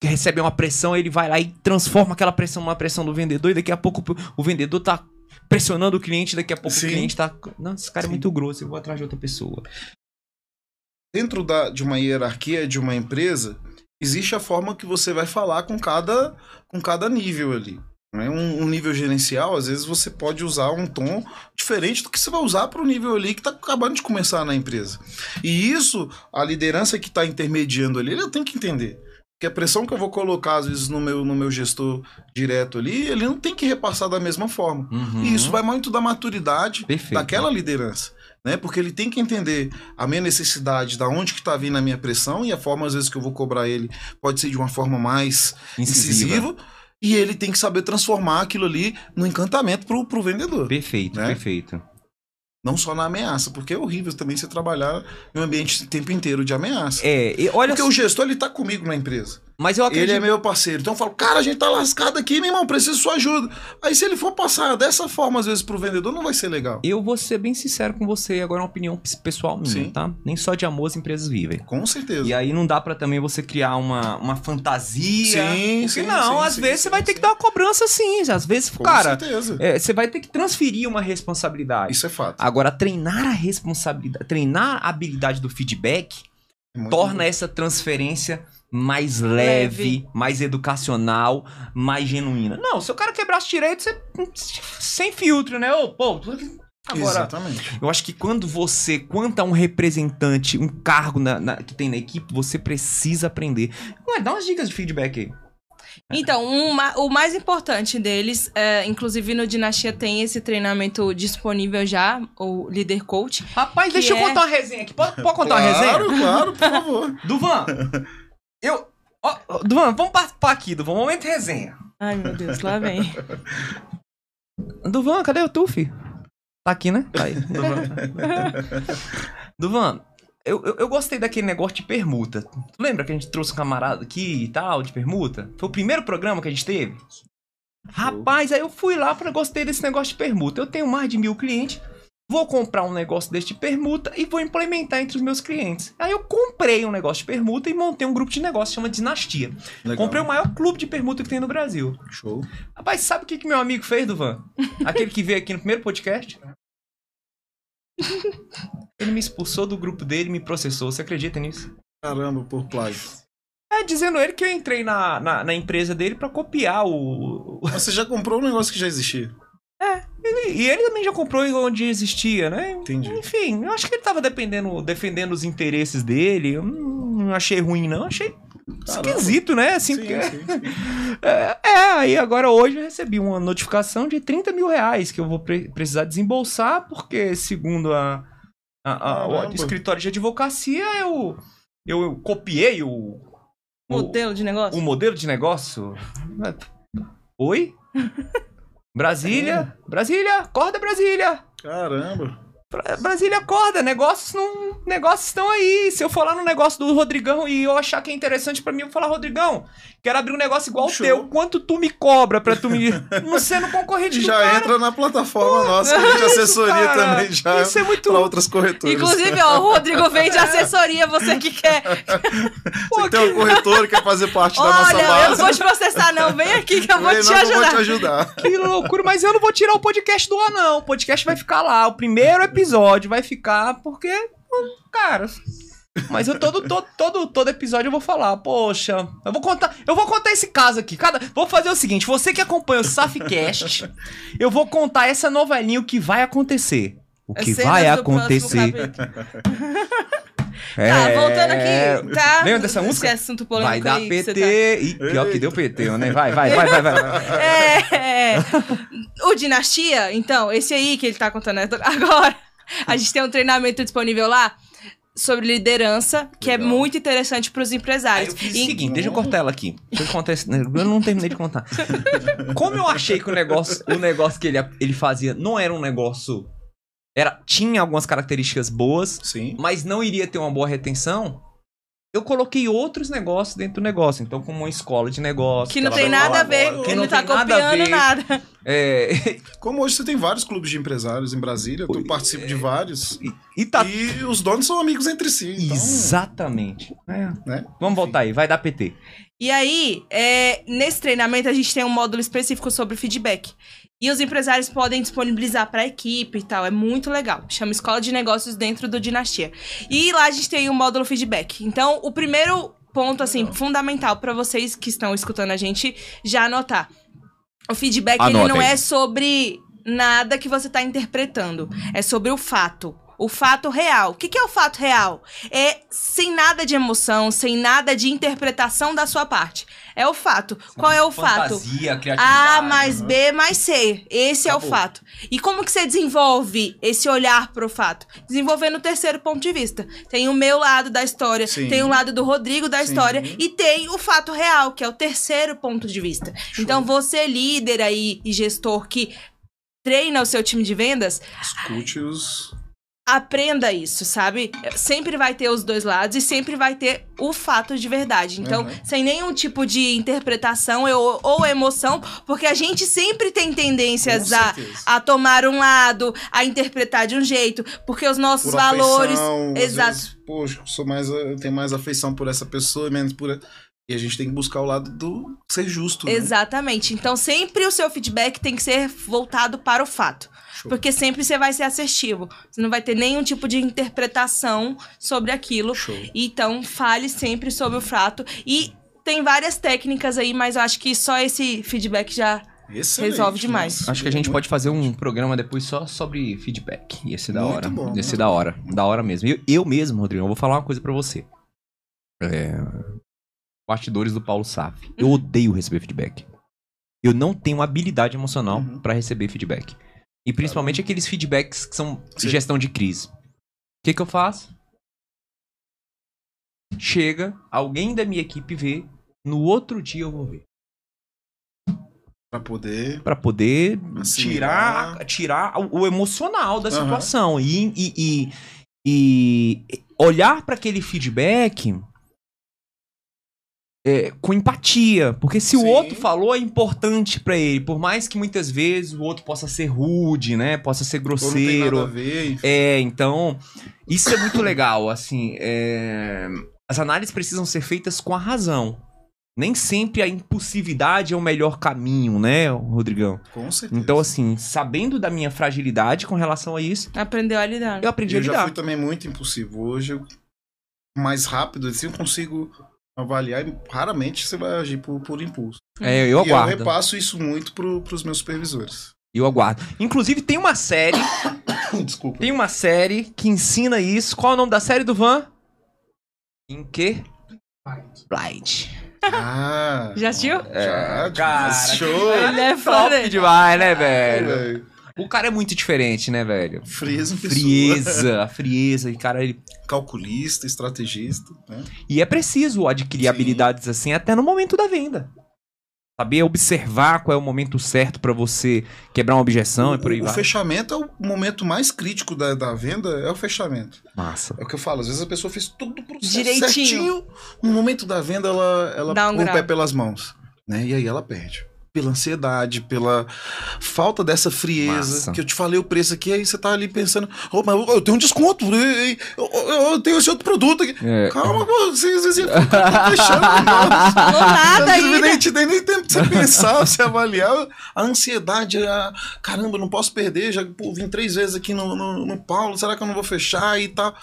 que recebem uma pressão, ele vai lá e transforma aquela pressão numa pressão do vendedor, e daqui a pouco o vendedor tá pressionando o cliente, daqui a pouco Sim. o cliente tá. Não, esse cara Sim. é muito grosso, eu vou atrás de outra pessoa. Dentro da, de uma hierarquia de uma empresa, existe a forma que você vai falar com cada, com cada nível ali. né? Um, um nível gerencial, às vezes você pode usar um tom diferente do que você vai usar para o nível ali que está acabando de começar na empresa. E isso, a liderança que está intermediando ali, ele tem que entender. Porque a pressão que eu vou colocar, às vezes, no meu, no meu gestor direto ali, ele não tem que repassar da mesma forma. Uhum. E isso vai muito da maturidade Perfeito. daquela liderança. Né? Porque ele tem que entender a minha necessidade, da onde que tá vindo a minha pressão, e a forma, às vezes, que eu vou cobrar ele pode ser de uma forma mais Incisiva. incisiva. E ele tem que saber transformar aquilo ali no encantamento pro, pro vendedor. Perfeito, Né? perfeito. Não só na ameaça, porque é horrível também você trabalhar em um ambiente o tempo inteiro de ameaça. É, e olha Porque o gestor, ele tá comigo na empresa. Mas eu acredito. Ele é meu parceiro. Então eu falo, cara, a gente tá lascado aqui, meu irmão, preciso de sua ajuda. Aí se ele for passar dessa forma, às vezes, pro vendedor, não vai ser legal. Eu vou ser bem sincero com você, agora é uma opinião pes- pessoal minha, Sim. tá? Nem só de amor as empresas vivem. Com certeza. E aí não dá pra também você criar uma, uma fantasia. Sim, sim, não, sim, às sim, vezes sim, você vai ter sim. que dar uma cobrança sim. Às vezes, Com cara, certeza. é, você vai ter que transferir uma responsabilidade. Isso é fato. Agora, treinar a responsabilidade, treinar a habilidade do feedback É muito torna bom. essa transferência mais leve, Leve. mais educacional, mais genuína. Não, se o cara quebrasse direito, você sem filtro, né? Ô, pô, agora Exatamente. eu acho que quando você, quanto a um representante, um cargo na- na- que tem na equipe, você precisa aprender. Ué, dá umas dicas de feedback aí. Então, um ma- o mais importante deles, é, inclusive no Dinastia tem esse treinamento disponível já, o Líder Coach. Rapaz, deixa eu é- contar uma resenha aqui. Pode, pode contar uma resenha? Claro, claro, por favor. Duvan, eu. ó, ó, Duvan, vamos participar aqui, Duvan. Momento resenha. Ai, meu Deus, lá vem. Duvan, cadê o tu, filho? Tá aqui, né? Tá aí. Duvan. Duvan, eu, eu, eu gostei daquele negócio de permuta. Tu lembra que a gente trouxe um camarada aqui e tal, de permuta? Foi o primeiro programa que a gente teve? Rapaz, aí eu fui lá pra gostei desse negócio de permuta. Eu tenho mais de mil clientes. Vou comprar um negócio deste de permuta e vou implementar entre os meus clientes. Aí eu comprei um negócio de permuta e montei um grupo de negócio chama Dinastia. Legal. Comprei o maior clube de permuta que tem no Brasil. Show. Rapaz, sabe o que, que meu amigo fez, Duvan? Aquele que veio aqui no primeiro podcast? Ele me expulsou do grupo dele e me processou. Você acredita nisso? Caramba, por plágio. É, dizendo ele que eu entrei na, na, na empresa dele pra copiar o. você já comprou um negócio que já existia. Ele- e ele também já comprou onde existia, né? Entendi. Enfim, eu acho que ele tava dependendo, defendendo os interesses dele. Eu não achei ruim, não. Achei Caramba. esquisito, né? Assim, Sim, porque- sim, sim. É, é, aí agora hoje eu recebi uma notificação de 30 mil reais que eu vou pre- precisar desembolsar, porque segundo a, a- a- o escritório de advocacia, eu, eu copiei o, o, Modelo de negócio? o modelo de negócio. Oi? Brasília? Brasília? Acorda, Brasília! Caramba. Bra- Brasília acorda, negócios não, negócios estão aí. Se eu for lá no negócio do Rodrigão e eu achar que é interessante pra mim, eu vou falar, Rodrigão, quero abrir um negócio igual o Show. teu. Quanto tu me cobra pra tu me não sendo concorrente Já cara? entra na plataforma nossa, de assessoria cara. também já Isso é muito para outras corretoras. Inclusive, ó, o Rodrigo vende assessoria, você que quer. Pô, Você tem um corretor que quer fazer parte da Olha, nossa eu não base. vou te processar, não. Vem aqui que eu vou Vem, te não, que eu ajudar. vou te ajudar. Que loucura, mas eu não vou tirar o podcast do ar, não. O podcast vai ficar lá. O primeiro episódio vai ficar porque, cara. Mas eu todo, todo, todo, todo episódio eu vou falar, poxa, eu vou contar, eu vou contar esse caso aqui. Cada, vou fazer o seguinte, você que acompanha o Safcast, eu vou contar essa novelinha o que vai acontecer. O que Cenas vai acontecer. capítulo. É, Tá, voltando aqui, tá? Lembra dessa música? Esse assunto polêmico Vai dar que PT. tá- Ih, pior que deu PT, né? Vai, vai, vai, vai, vai. vai. É, é. O Dinastia, então, esse aí que ele tá contando agora, a gente tem um treinamento disponível lá sobre liderança, que é Legal. muito interessante pros Aí empresários. eu fiz o E- seguinte, deixa eu cortar ela aqui. Deixa eu contar esse- Eu não terminei de contar. Como eu achei que o negócio, o negócio que ele, ele fazia não era um negócio. Era, tinha algumas características boas, Sim. mas não iria ter uma boa retenção. Eu coloquei outros negócios dentro do negócio. Então, como uma escola de negócio. que não ela tem nada a ver, agora, que não não tá nada copiando nada. É, Como hoje você tem vários clubes de empresários em Brasília, tu Oi, participa de vários. e, e tá. E os donos são amigos entre si. Então, Exatamente. É. né? Vamos voltar aí, vai dar PT. E aí, é, nesse treinamento, a gente tem um módulo específico sobre feedback. E os empresários podem disponibilizar para a equipe e tal. É muito legal. Chama Escola de Negócios dentro do Dinastia. E lá a gente tem o módulo feedback. Então, o primeiro ponto, assim, fundamental para vocês que estão escutando a gente já anotar. O feedback, ele não é sobre nada que você tá interpretando. É sobre o fato. O fato real. O que, que é o fato real? É sem nada de emoção, sem nada de interpretação da sua parte. É o fato. Qual é o fato? Fantasia, criatividade. A mais B mais C. Esse é o Acabou. fato. E como que você desenvolve esse olhar pro fato? Desenvolvendo o terceiro ponto de vista. Tem o meu lado da história, Sim. tem o lado do Rodrigo da Sim. história e tem o fato real, que é o terceiro ponto de vista. Então você líder aí e gestor que treina o seu time de vendas, Escute os. Aprenda isso, sabe? Sempre vai ter os dois lados e sempre vai ter o fato de verdade. Então, Uhum. sem nenhum tipo de interpretação ou, ou emoção, porque a gente sempre tem tendências a, a tomar um lado, a interpretar de um jeito, porque os nossos Por valores. afeição, Exato. vezes, Poxa, eu sou mais, eu tenho mais afeição por essa pessoa e menos por. E a gente tem que buscar o lado do ser justo. né? Exatamente. Então, sempre o seu feedback tem que ser voltado para o fato. Porque sempre você vai ser assertivo. Você não vai ter nenhum tipo de interpretação sobre aquilo. Show. Então, fale sempre sobre o fato. E tem várias técnicas aí, mas eu acho que só esse feedback já. Excelente, Resolve demais. nossa. Acho que a gente pode fazer um programa depois só sobre feedback. Ia ser da Muito hora. bom, Ia ser da hora. Da hora mesmo. Eu, eu mesmo, Rodrigo, eu vou falar uma coisa pra você. É... Bastidores do Paulo Saf. Eu odeio receber feedback. Eu não tenho habilidade emocional Uhum. pra receber feedback. E principalmente aqueles feedbacks que são Sim. gestão de crise. O que, que eu faço? Chega, alguém da minha equipe vê, no outro dia eu vou ver. Pra poder. Pra poder tirar, tirar o emocional da situação e, e, e, e olhar para aquele feedback é, com empatia. Porque se o Sim. outro falou, é importante pra ele. Por mais que muitas vezes o outro possa ser rude, né? Possa ser Ou não tem nada a grosseiro. ver, enfim. É, então, isso é muito legal, assim, é, as análises precisam ser feitas com a razão. Nem sempre a impulsividade é o melhor caminho, né, Rodrigão? Com certeza. Então, assim, sabendo da minha fragilidade com relação a isso, Aprendeu a lidar. eu aprendi a eu já lidar. fui também muito impulsivo. Hoje, eu, mais rápido, assim, eu consigo avaliar e raramente você vai agir por, por impulso. É, eu e eu aguardo. repasso isso muito pro, pros meus supervisores. Eu aguardo. Inclusive, tem uma série, Desculpa. tem uma série que ensina isso. Qual é o nome da série do Van? Em que? Blind. Ah, Já assistiu? já, cara, show. Ele é Top foda. demais, né, velho? Velho, O cara é muito diferente, né, velho? Frieza. Frieza, a frieza, e cara, ele Calculista, estrategista. Né? E é preciso adquirir Sim. habilidades assim até no momento da venda. Saber observar qual é o momento certo pra você quebrar uma objeção e por aí o, o vai. fechamento é o momento mais crítico da, da venda, é o fechamento. Massa. É o que eu falo, às vezes a pessoa fez todo o processo Direitinho. certinho. No momento da venda, ela, ela Dá um põe o pé pelas mãos. Né? E aí ela perde. Pela ansiedade, pela falta dessa frieza. Massa. Que eu te falei o preço aqui, aí você tá ali pensando, oh, mas eu, eu tenho um desconto, eu, eu- eu tenho esse outro produto aqui. É. Calma, pô, vocês fechando o negócio. Falou nada ainda. Nem te dei nem tempo de você pensar, você avaliar. A ansiedade, a, caramba, não posso perder. Já pô, vim três vezes aqui no, no, no Paulo, será que eu não vou fechar e tal?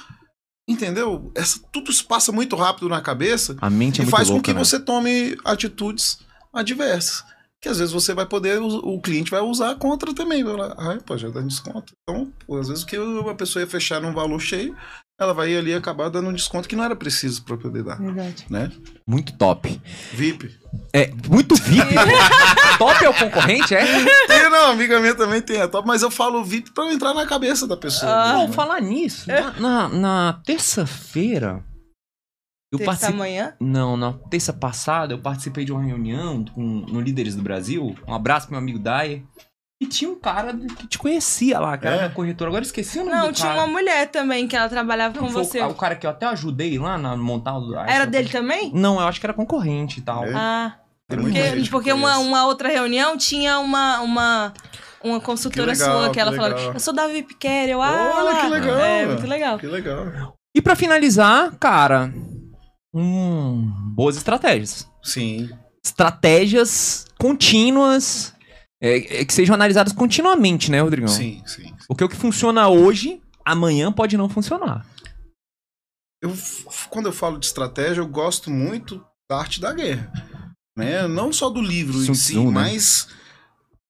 Entendeu? Essa, tudo isso passa muito rápido na cabeça A mente é e muito faz louca, com que né? você tome atitudes adversas. Que às vezes você vai poder, o cliente vai usar contra também. Vai falar, ah, pô, já dá desconto. Então, pô, às vezes o que a pessoa ia fechar num valor cheio, ela vai ali acabar dando um desconto que não era preciso para poder dar, Verdade. né? Muito top. VIP. É, muito VIP. top é o concorrente, é? Tem, não, amiga minha também tem a top, mas eu falo VIP pra entrar na cabeça da pessoa. Ah. Bom, né? falar nisso, na, na- na terça-feira, eu Terça participei... amanhã. Não, na terça passada eu participei de uma reunião com, no Líderes do Brasil. Um abraço pro meu amigo Dyer. E tinha um cara que te conhecia lá, que era É? da corretora. Agora eu esqueci o nome Não, do tinha cara. uma mulher também que ela trabalhava Não, com o- você. O, cara que eu até ajudei lá na montar Era dele também? Não, eu acho que era concorrente e tal. É? Ah, Tem muita porque, gente que porque uma, uma outra reunião tinha uma, uma, uma consultora Que legal, sua que que ela legal. falou: Eu sou da VIPCare. Eu, ah, Olha que lá. legal. É, muito legal. Que legal. E pra finalizar, cara, hum, boas estratégias. Sim. Estratégias contínuas, é, é, que sejam analisadas continuamente, né, Rodrigão? Sim, sim. Porque o que funciona hoje, amanhã pode não funcionar. Eu, quando eu falo de estratégia, eu gosto muito da arte da guerra. Né? Não só do livro Sun em si, né? mas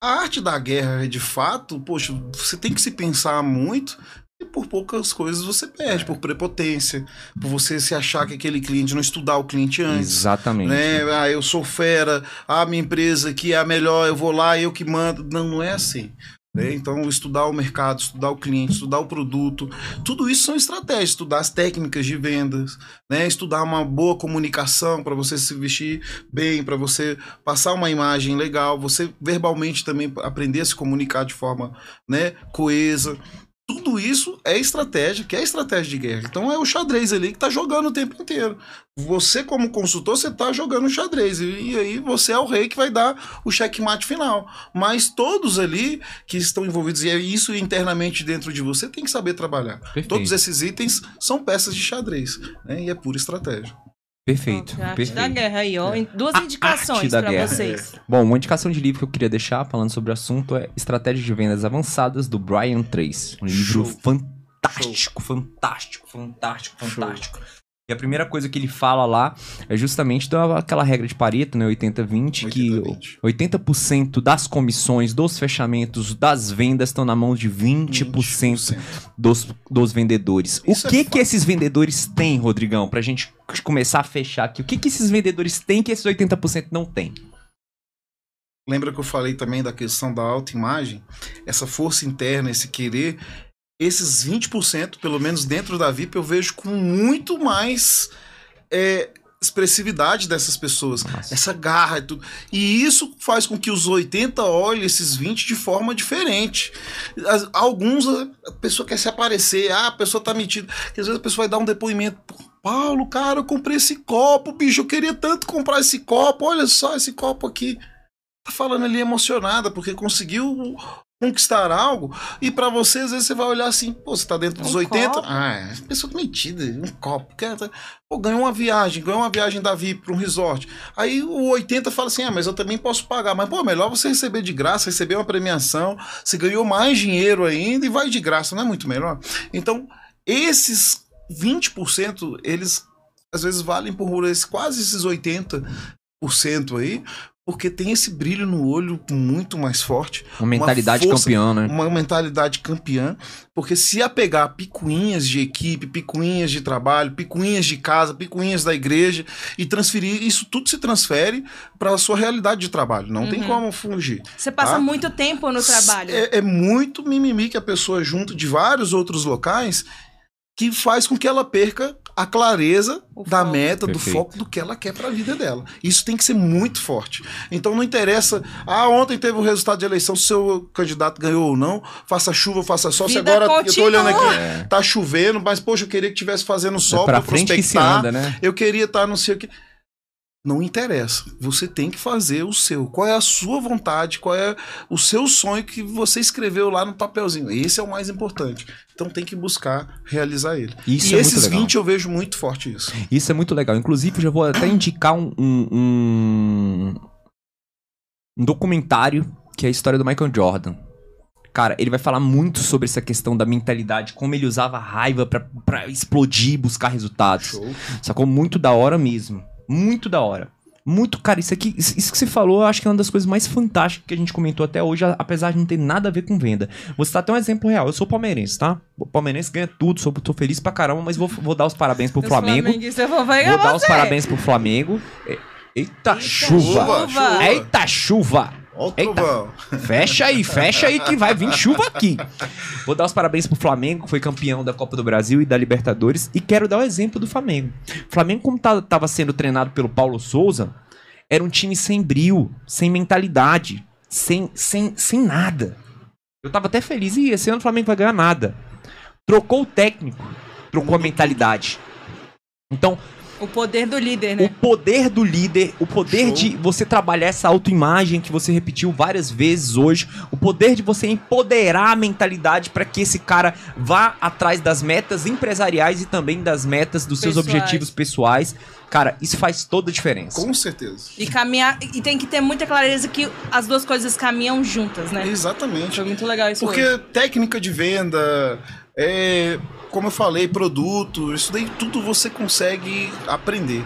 a arte da guerra, de fato, poxa, você tem que se pensar muito e por poucas coisas você perde, por prepotência, por você se achar que aquele cliente, não estudar o cliente antes. Exatamente. né? Ah, eu sou fera, a minha empresa aqui é a melhor, eu vou lá, eu que mando. Não, não é assim. né? Então, estudar o mercado, estudar o cliente, estudar o produto, tudo isso são estratégias. Estudar as técnicas de vendas, né? estudar uma boa comunicação para você se vestir bem, para você passar uma imagem legal, você verbalmente também aprender a se comunicar de forma né, coesa. Tudo isso é estratégia, que é estratégia de guerra. Então é o xadrez ali que tá jogando o tempo inteiro. Você, como consultor, você tá jogando xadrez. E, aí você é o rei que vai dar o checkmate final. Mas todos ali que estão envolvidos, e é isso internamente dentro de você, tem que saber trabalhar. Perfeito. Todos esses itens são peças de xadrez. Né? E é pura estratégia. Perfeito. A arte perfeito. da guerra aí, ó. Duas A indicações guerra. vocês. Bom, uma indicação de livro que eu queria deixar falando sobre o assunto é Estratégia de Vendas Avançadas, do Brian Trace. Um livro Show. fantástico, fantástico, fantástico, fantástico. E a primeira coisa que ele fala lá é justamente daquela regra de Pareto, né, 80-20, que 80-20. 80% das comissões, dos fechamentos, das vendas estão na mão de 20%, dos, dos vendedores. Isso o é que fato. que esses vendedores têm, Rodrigão, pra gente começar a fechar aqui? O que que esses vendedores têm que esses 80% não têm? Lembra que eu falei também da questão da autoimagem? Essa força interna, esse querer, esses 20%, pelo menos dentro da VIP, eu vejo com muito mais é, expressividade dessas pessoas, Nossa. essa garra e tudo. E isso faz com que os 80 olhem esses 20 de forma diferente. As- alguns a pessoa quer se aparecer, ah, a pessoa tá metida. Porque às vezes a pessoa vai dar um depoimento. Paulo, cara, eu comprei esse copo, bicho, eu queria tanto comprar esse copo. Olha só esse copo aqui. Tá falando ali emocionada porque conseguiu conquistar algo. E pra você, às vezes, você vai olhar assim, pô, você tá dentro dos Um 80. copo. Ah, é, pessoa metida, um copo. Quer- Pô, ganhou uma viagem, ganhou uma viagem da VIP pra um resort. Aí o 80 fala assim: ah, mas eu também posso pagar. Mas, pô, melhor você receber de graça, receber uma premiação, você ganhou mais dinheiro ainda e vai de graça, não é muito melhor? Então, esses 20%, eles às vezes valem por esse, quase esses 80% aí, porque tem esse brilho no olho muito mais forte Uma mentalidade força- campeã, né? uma mentalidade campeã, porque se apegar a picuinhas de equipe, picuinhas de trabalho, picuinhas de casa, picuinhas da igreja e transferir, isso tudo se transfere para a sua realidade de trabalho, não tem Uhum. como fugir. Você passa Tá? muito tempo no trabalho. É, é muito mimimi que a pessoa junto de vários outros locais que faz com que ela perca a clareza O da foco. meta, do Perfeito. foco do que ela quer para a vida dela. Isso tem que ser muito forte. Então não interessa, ah, ontem teve o resultado de eleição, se o seu candidato ganhou ou não, faça chuva, faça sol. Se agora eu tô continua. olhando aqui, É. tá chovendo, mas poxa, eu queria que tivesse fazendo sol É pra para frente que se prospectar. anda, né? Eu queria estar não sei o que. Não interessa. Você tem que fazer o seu. Qual é a sua vontade? Qual é o seu sonho que você escreveu lá no papelzinho? Esse é o mais importante. Então tem que buscar realizar ele. Isso e é esses muito legal. 20 eu vejo muito forte isso. Isso é muito legal. Inclusive, eu já vou até indicar um, um, um- um documentário que é a história do Michael Jordan. Cara, ele vai falar muito sobre essa questão da mentalidade, como ele usava a raiva pra, pra explodir, buscar resultados. Show. Sacou? Muito da hora mesmo. Muito da hora. Muito, cara, isso aqui, isso que você falou, eu acho que é uma das coisas mais fantásticas que a gente comentou até hoje, apesar de não ter nada a ver com venda. Vou citar até um exemplo real. Eu sou palmeirense, tá? O palmeirense ganha tudo, sou, tô feliz pra caramba, mas vou, vou dar os parabéns pro Flamengo. pegar Vou dar os parabéns pro Flamengo. Eita, Eita, chuva! chuva. Eita chuva! Ó o Eita. trovão. Fecha aí, fecha aí que vai vir chuva aqui. Vou dar os parabéns pro Flamengo, que foi campeão da Copa do Brasil e da Libertadores. E quero dar o exemplo do Flamengo. O Flamengo, como tá- tava sendo treinado pelo Paulo Souza, era um time sem brilho, sem mentalidade, sem, sem, sem nada. Eu tava até feliz. Ih, esse ano o Flamengo vai ganhar nada. Trocou o técnico, trocou a mentalidade. Então, O poder do líder, o né? poder do líder, o poder Show. de você trabalhar essa autoimagem que você repetiu várias vezes hoje, o poder de você empoderar a mentalidade para que esse cara vá atrás das metas empresariais e também das metas dos seus Pessoais. objetivos pessoais. Cara, isso faz toda a diferença. Com certeza. E caminhar. E tem que ter muita clareza que as duas coisas caminham juntas, né? Exatamente. Foi muito legal isso. Porque hoje. técnica de venda, é, como eu falei, produto, isso daí tudo você consegue aprender.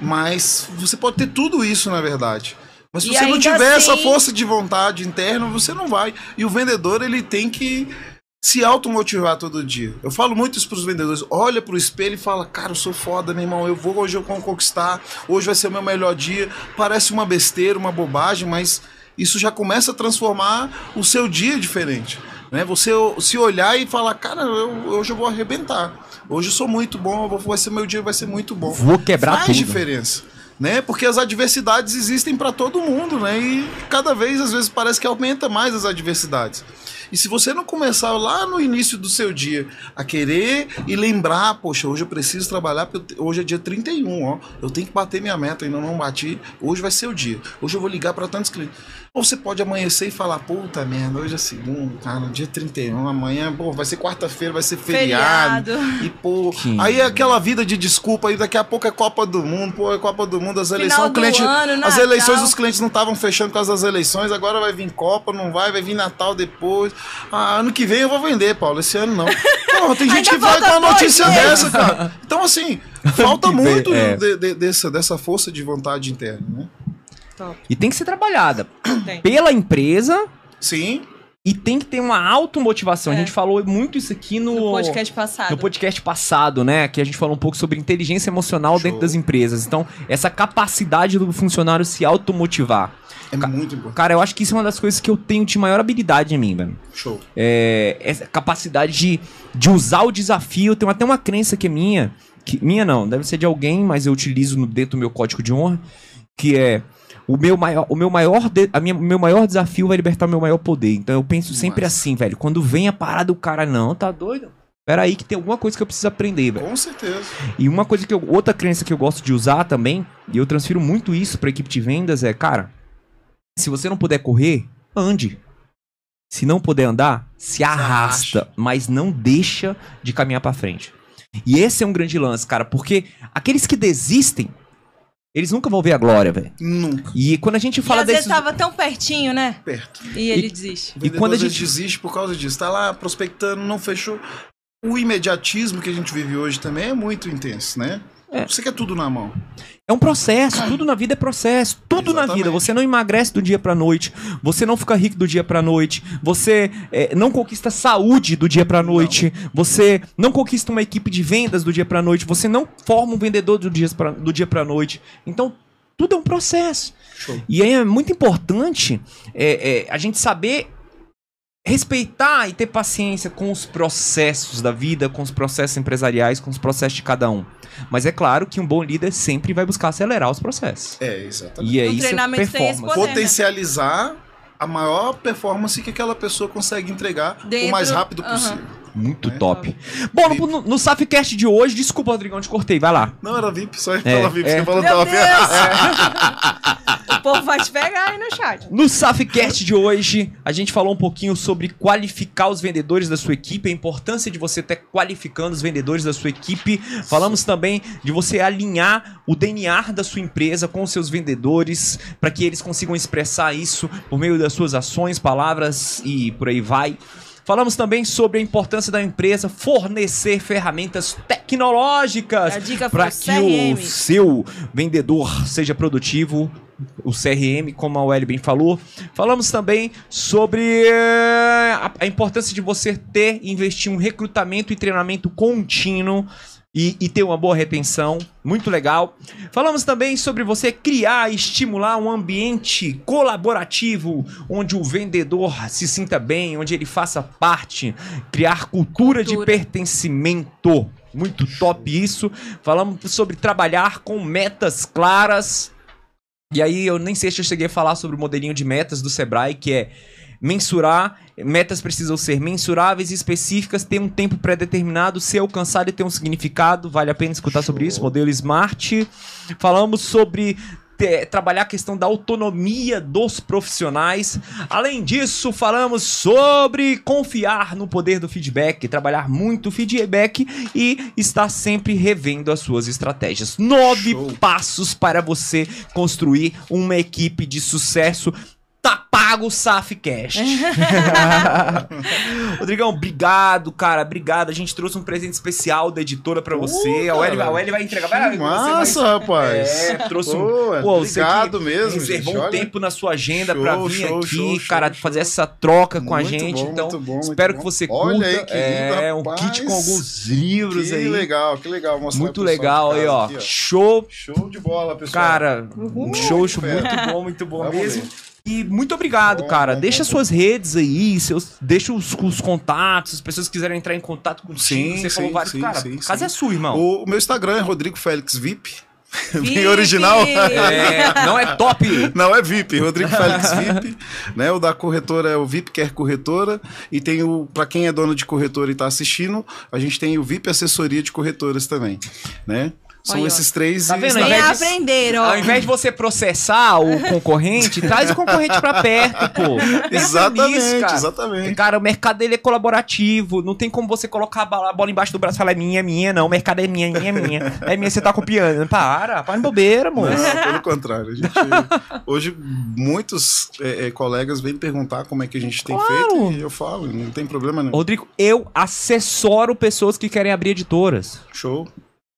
Mas você pode ter tudo isso, na verdade. Mas se E você não tiver essa assim- força de vontade interna, você não vai. E o vendedor, ele tem que se automotivar todo dia. Eu falo muito isso pros vendedores. Olha pro espelho e fala, cara, eu sou foda, meu irmão. Eu vou, hoje eu vou conquistar. Hoje vai ser o meu melhor dia. Parece uma besteira, uma bobagem, mas isso já começa a transformar o seu dia diferente. Né? Você se olhar e falar, cara, eu- hoje eu vou arrebentar. Hoje eu sou muito bom, vou- vai ser meu dia, vai ser muito bom. Vou quebrar Faz tudo. diferença. Né? Porque as adversidades existem para todo mundo, né? E cada vez, às vezes, parece que aumenta mais as adversidades. E se você não começar lá no início do seu dia a querer e lembrar, poxa, hoje eu preciso trabalhar, hoje é dia 31, ó. Eu tenho que bater minha meta, ainda não bati. Hoje vai ser o dia. Hoje eu vou ligar para tantos clientes. Ou você pode amanhecer e falar, puta merda, hoje é segunda, cara, dia 31, amanhã, pô, vai ser quarta-feira, vai ser feriado. Feriado. E, pô, Que- aí é aquela vida de desculpa, aí daqui a pouco é Copa do Mundo, pô, é Copa do Mundo, as eleições, cliente, ano, as eleições os clientes não estavam fechando por causa das eleições, agora vai vir Copa, não vai, vai vir Natal depois. Ah, ano que vem eu vou vender, Paulo, esse ano não. Porra, tem gente que vai com uma notícia meses. dessa, cara. Então, assim, falta muito é. de- de- dessa, dessa força de vontade interna, né? Top. E tem que ser trabalhada Tem. pela empresa Sim, e tem que ter uma automotivação. A É. gente falou muito isso aqui no, No podcast passado. no podcast passado, né? Que a gente falou um pouco sobre inteligência emocional Show. dentro das empresas. Então, essa capacidade do funcionário se automotivar. É muito importante. Cara, eu acho que isso é uma das coisas que eu tenho de maior habilidade em mim, velho. Show. É, essa capacidade de, de usar o desafio. Eu tenho até uma crença que é minha. Que, minha não, deve ser de alguém, mas eu utilizo no, dentro do meu código de honra. Que é. O meu maior, o meu maior, de- a minha, meu maior desafio vai libertar o meu maior poder. Então eu penso sempre Massa. assim, velho. Quando vem a parada, o cara, não, tá doido? Pera aí que tem alguma coisa que eu preciso aprender, velho. Com certeza. E uma coisa que eu, outra crença que eu gosto de usar também, e eu transfiro muito isso pra equipe de vendas é, cara, se você não puder correr, ande. Se não puder andar, se arrasta, mas não deixa de caminhar pra frente. E esse é um grande lance, cara, porque aqueles que desistem, eles nunca vão ver a glória, velho. Nunca. E quando a gente E fala às vezes desses tava tão pertinho, né? Perto. E ele desiste. E quando a às gente- desiste por causa disso. Tá lá prospectando, não fechou. O imediatismo que a gente vive hoje também é muito intenso, né? É. Você quer tudo na mão. É um processo, tudo na vida é processo, tudo na Exatamente. vida. Você não emagrece do dia pra noite, você não fica rico do dia pra noite, você é, não conquista saúde do dia pra noite, você não conquista uma equipe de vendas do dia pra noite, você não forma um vendedor do dia pra, do dia pra noite. Então, tudo é um processo. Show. E aí é muito importante é, é, a gente saber respeitar e ter paciência com os processos da vida, com os processos empresariais, com os processos de cada um. Mas é claro que um bom líder sempre vai buscar acelerar os processos. É, exatamente. E é No isso é treinamento tem esse performance. poder. né? Potencializar a maior performance que aquela pessoa consegue entregar Dentro- o mais rápido possível. Muito É. top. Bom, no, no, no SAFcast de hoje, desculpa, Rodrigão, te cortei, vai lá. Não, era VIP, só ia É, falar VIP. é. Você falou Meu top. Povo vai te pegar aí no chat. No SAFcast de hoje, a gente falou um pouquinho sobre qualificar os vendedores da sua equipe, a importância de você estar qualificando os vendedores da sua equipe. Falamos também de você alinhar o DNA da sua empresa com os seus vendedores, para que eles consigam expressar isso por meio das suas ações, palavras e por aí vai. Falamos também sobre a importância da empresa fornecer ferramentas tecnológicas para que CRM. o seu vendedor seja produtivo, o CRM, como a Welly bem falou. Falamos também sobre a, importância de você ter investir um recrutamento e treinamento contínuo. E, e ter uma boa retenção, muito legal. Falamos também sobre você criar e estimular um ambiente colaborativo, onde o vendedor se sinta bem, onde ele faça parte, criar cultura, de Cultura. pertencimento. Muito top isso. Falamos sobre trabalhar com metas claras. E aí eu nem sei se eu cheguei a falar sobre o modelinho de metas do Sebrae, que é mensurar, metas precisam ser mensuráveis e específicas, ter um tempo pré-determinado, ser alcançado e ter um significado. Vale a pena escutar sobre Show. isso, modelo SMART. Falamos sobre te- trabalhar a questão da autonomia dos profissionais. Além disso, falamos sobre confiar no poder do feedback, trabalhar muito o feedback e estar sempre revendo as suas estratégias. Nove Show. passos para você construir uma equipe de sucesso. Tá pago o SAF Cash. Rodrigão, obrigado, cara. Obrigado. A gente trouxe um presente especial da editora pra você. a Welly, cara. a Welly vai entregar. Vai, Que você vai- massa, rapaz. É, trouxe um. Pô, obrigado que mesmo, Reservou gente, um olha. tempo na sua agenda Show, pra vir show, aqui, show, cara, fazer essa troca com a Muito gente. bom, então, muito bom, espero que você Olha curta. aí, que lindo, é, um rapaz. kit com alguns livros Que aí. legal, que legal. Mostrar Muito legal aí, ó. aqui, Show, Show de bola, pessoal. cara. Um show, muito bom, muito bom mesmo. E muito obrigado, Bom, cara. bom, deixa bom, suas redes aí, seus, deixa os, os contatos, as pessoas quiserem entrar em contato contigo. Sim, Você falou sim, vários, sim, cara. sim, a casa sim. é sua, irmão. O, o meu Instagram é Rodrigo Félix VIP. Bem original. É, não é top. Não, é VIP, Rodrigo Félix VIP, né? O da corretora é o VIP Quer Corretora e tem o para quem é dono de corretora e tá assistindo, a gente tem o VIP Assessoria de Corretoras também, né? São Olha, esses três Tá e- vendo? Vem Ao invés de- aprender, ó. Ao invés de você processar o concorrente, traz o concorrente pra perto, pô. Exatamente, nisso, cara. exatamente. Cara, o mercado dele é colaborativo. Não tem como você colocar a bola, a bola embaixo do braço e falar é minha, é minha, não. O mercado é minha, é minha, é minha. É minha, você tá copiando. Para, para de bobeira, moço. Não, pelo contrário. A gente, hoje, muitos é, é, colegas vêm perguntar como é que a gente tem Claro. feito e eu falo, não tem problema nenhum. Rodrigo, eu assessoro pessoas que querem abrir editoras. Show,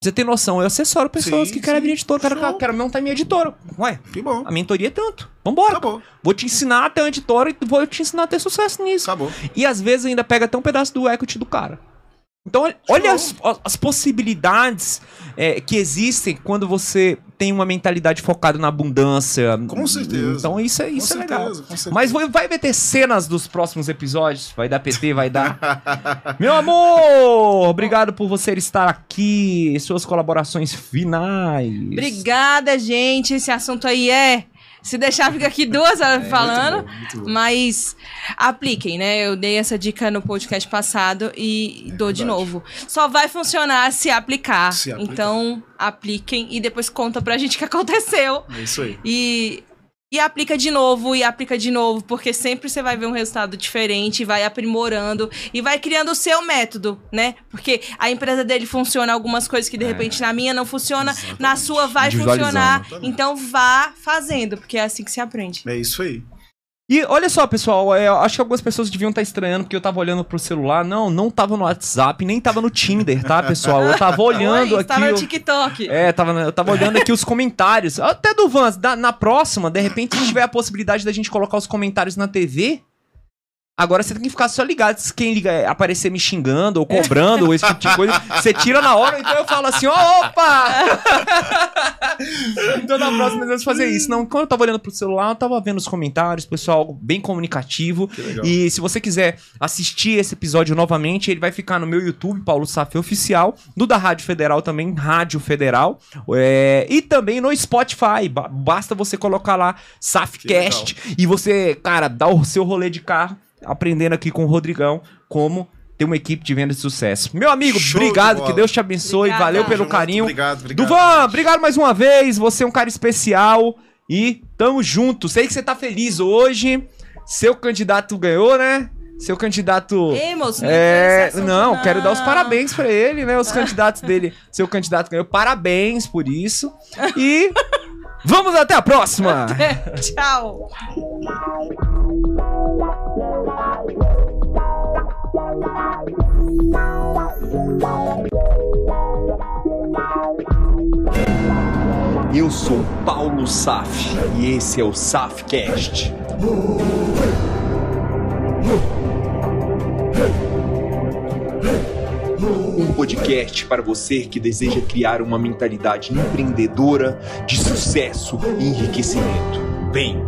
Você tem noção, eu assessoro pessoas Sim, que querem sim. abrir editora. Quero, Show. quero montar minha editora. Ué, que bom. a mentoria é tanto. Vambora. Acabou, Vou te ensinar a ter uma editora e vou te ensinar a ter sucesso nisso. acabou. E às vezes ainda pega até um pedaço do equity do cara. Então, olha- as, as possibilidades é, que existem quando você tem uma mentalidade focada na abundância. Com certeza. Então, isso é, Com isso é legal. certeza, com certeza. Mas vai, vai ter cenas dos próximos episódios? Vai dar PT, vai dar. Meu amor, obrigado por você estar aqui. Suas colaborações finais. Obrigada, gente. Esse assunto aí é. Se deixar, fica aqui duas horas falando. Muito bom, muito bom. Mas apliquem, né? Eu dei essa dica no podcast passado e dou de verdade. novo. Só vai funcionar se aplicar. Se aplicar. Então, apliquem e depois conta pra gente o que aconteceu. É isso aí. E, e aplica de novo, e aplica de novo, porque sempre você vai ver um resultado diferente, vai aprimorando e vai criando o seu método, né? Porque a empresa dele funciona algumas coisas que de repente na minha não funciona, na sua vai funcionar. Exatamente. Então vá fazendo, porque é assim que se aprende. É isso aí. E olha só, pessoal, é, eu acho que algumas pessoas deviam estar estranhando porque eu tava olhando pro celular. Não, não tava no WhatsApp, nem tava no Tinder, tá, pessoal? Eu tava olhando Oi, aqui. estava no TikTok. É, tava, eu tava olhando aqui os comentários. Até do Vans, da- na próxima, de repente, se tiver a possibilidade da gente colocar os comentários na TV. Agora você tem que ficar só ligado. Se quem liga é, aparecer me xingando ou cobrando ou esse tipo de coisa, você tira na hora, então eu falo assim: opa! então na próxima nós vamos fazer isso. Não, quando eu tava olhando pro celular, eu tava vendo os comentários, pessoal, bem comunicativo. E se você quiser assistir esse episódio novamente, ele vai ficar no meu YouTube, Paulo Saf Oficial, no da Rádio Federal também, Rádio Federal, é, e também no Spotify. Ba- Basta você colocar lá Safcast e você, cara, dá o seu rolê de carro, aprendendo aqui com o Rodrigão como ter uma equipe de venda de sucesso. Meu amigo, Show de obrigado, bola. que Deus te abençoe, Obrigada. valeu pelo Junto, carinho. Obrigado, obrigado. Duvan, obrigado mais uma vez. Você é um cara especial e tamo junto. Sei que você tá feliz hoje. Seu candidato ganhou, né? Seu candidato. Ei, moço, não É, nesse assunto, não, quero dar os não. parabéns pra ele, né? Os candidatos dele. Seu candidato ganhou. Parabéns por isso. E vamos até a próxima. Tchau. Eu sou Paulo Saf e esse é o Safcast. Um podcast para você que deseja criar uma mentalidade empreendedora de sucesso e enriquecimento. Vem!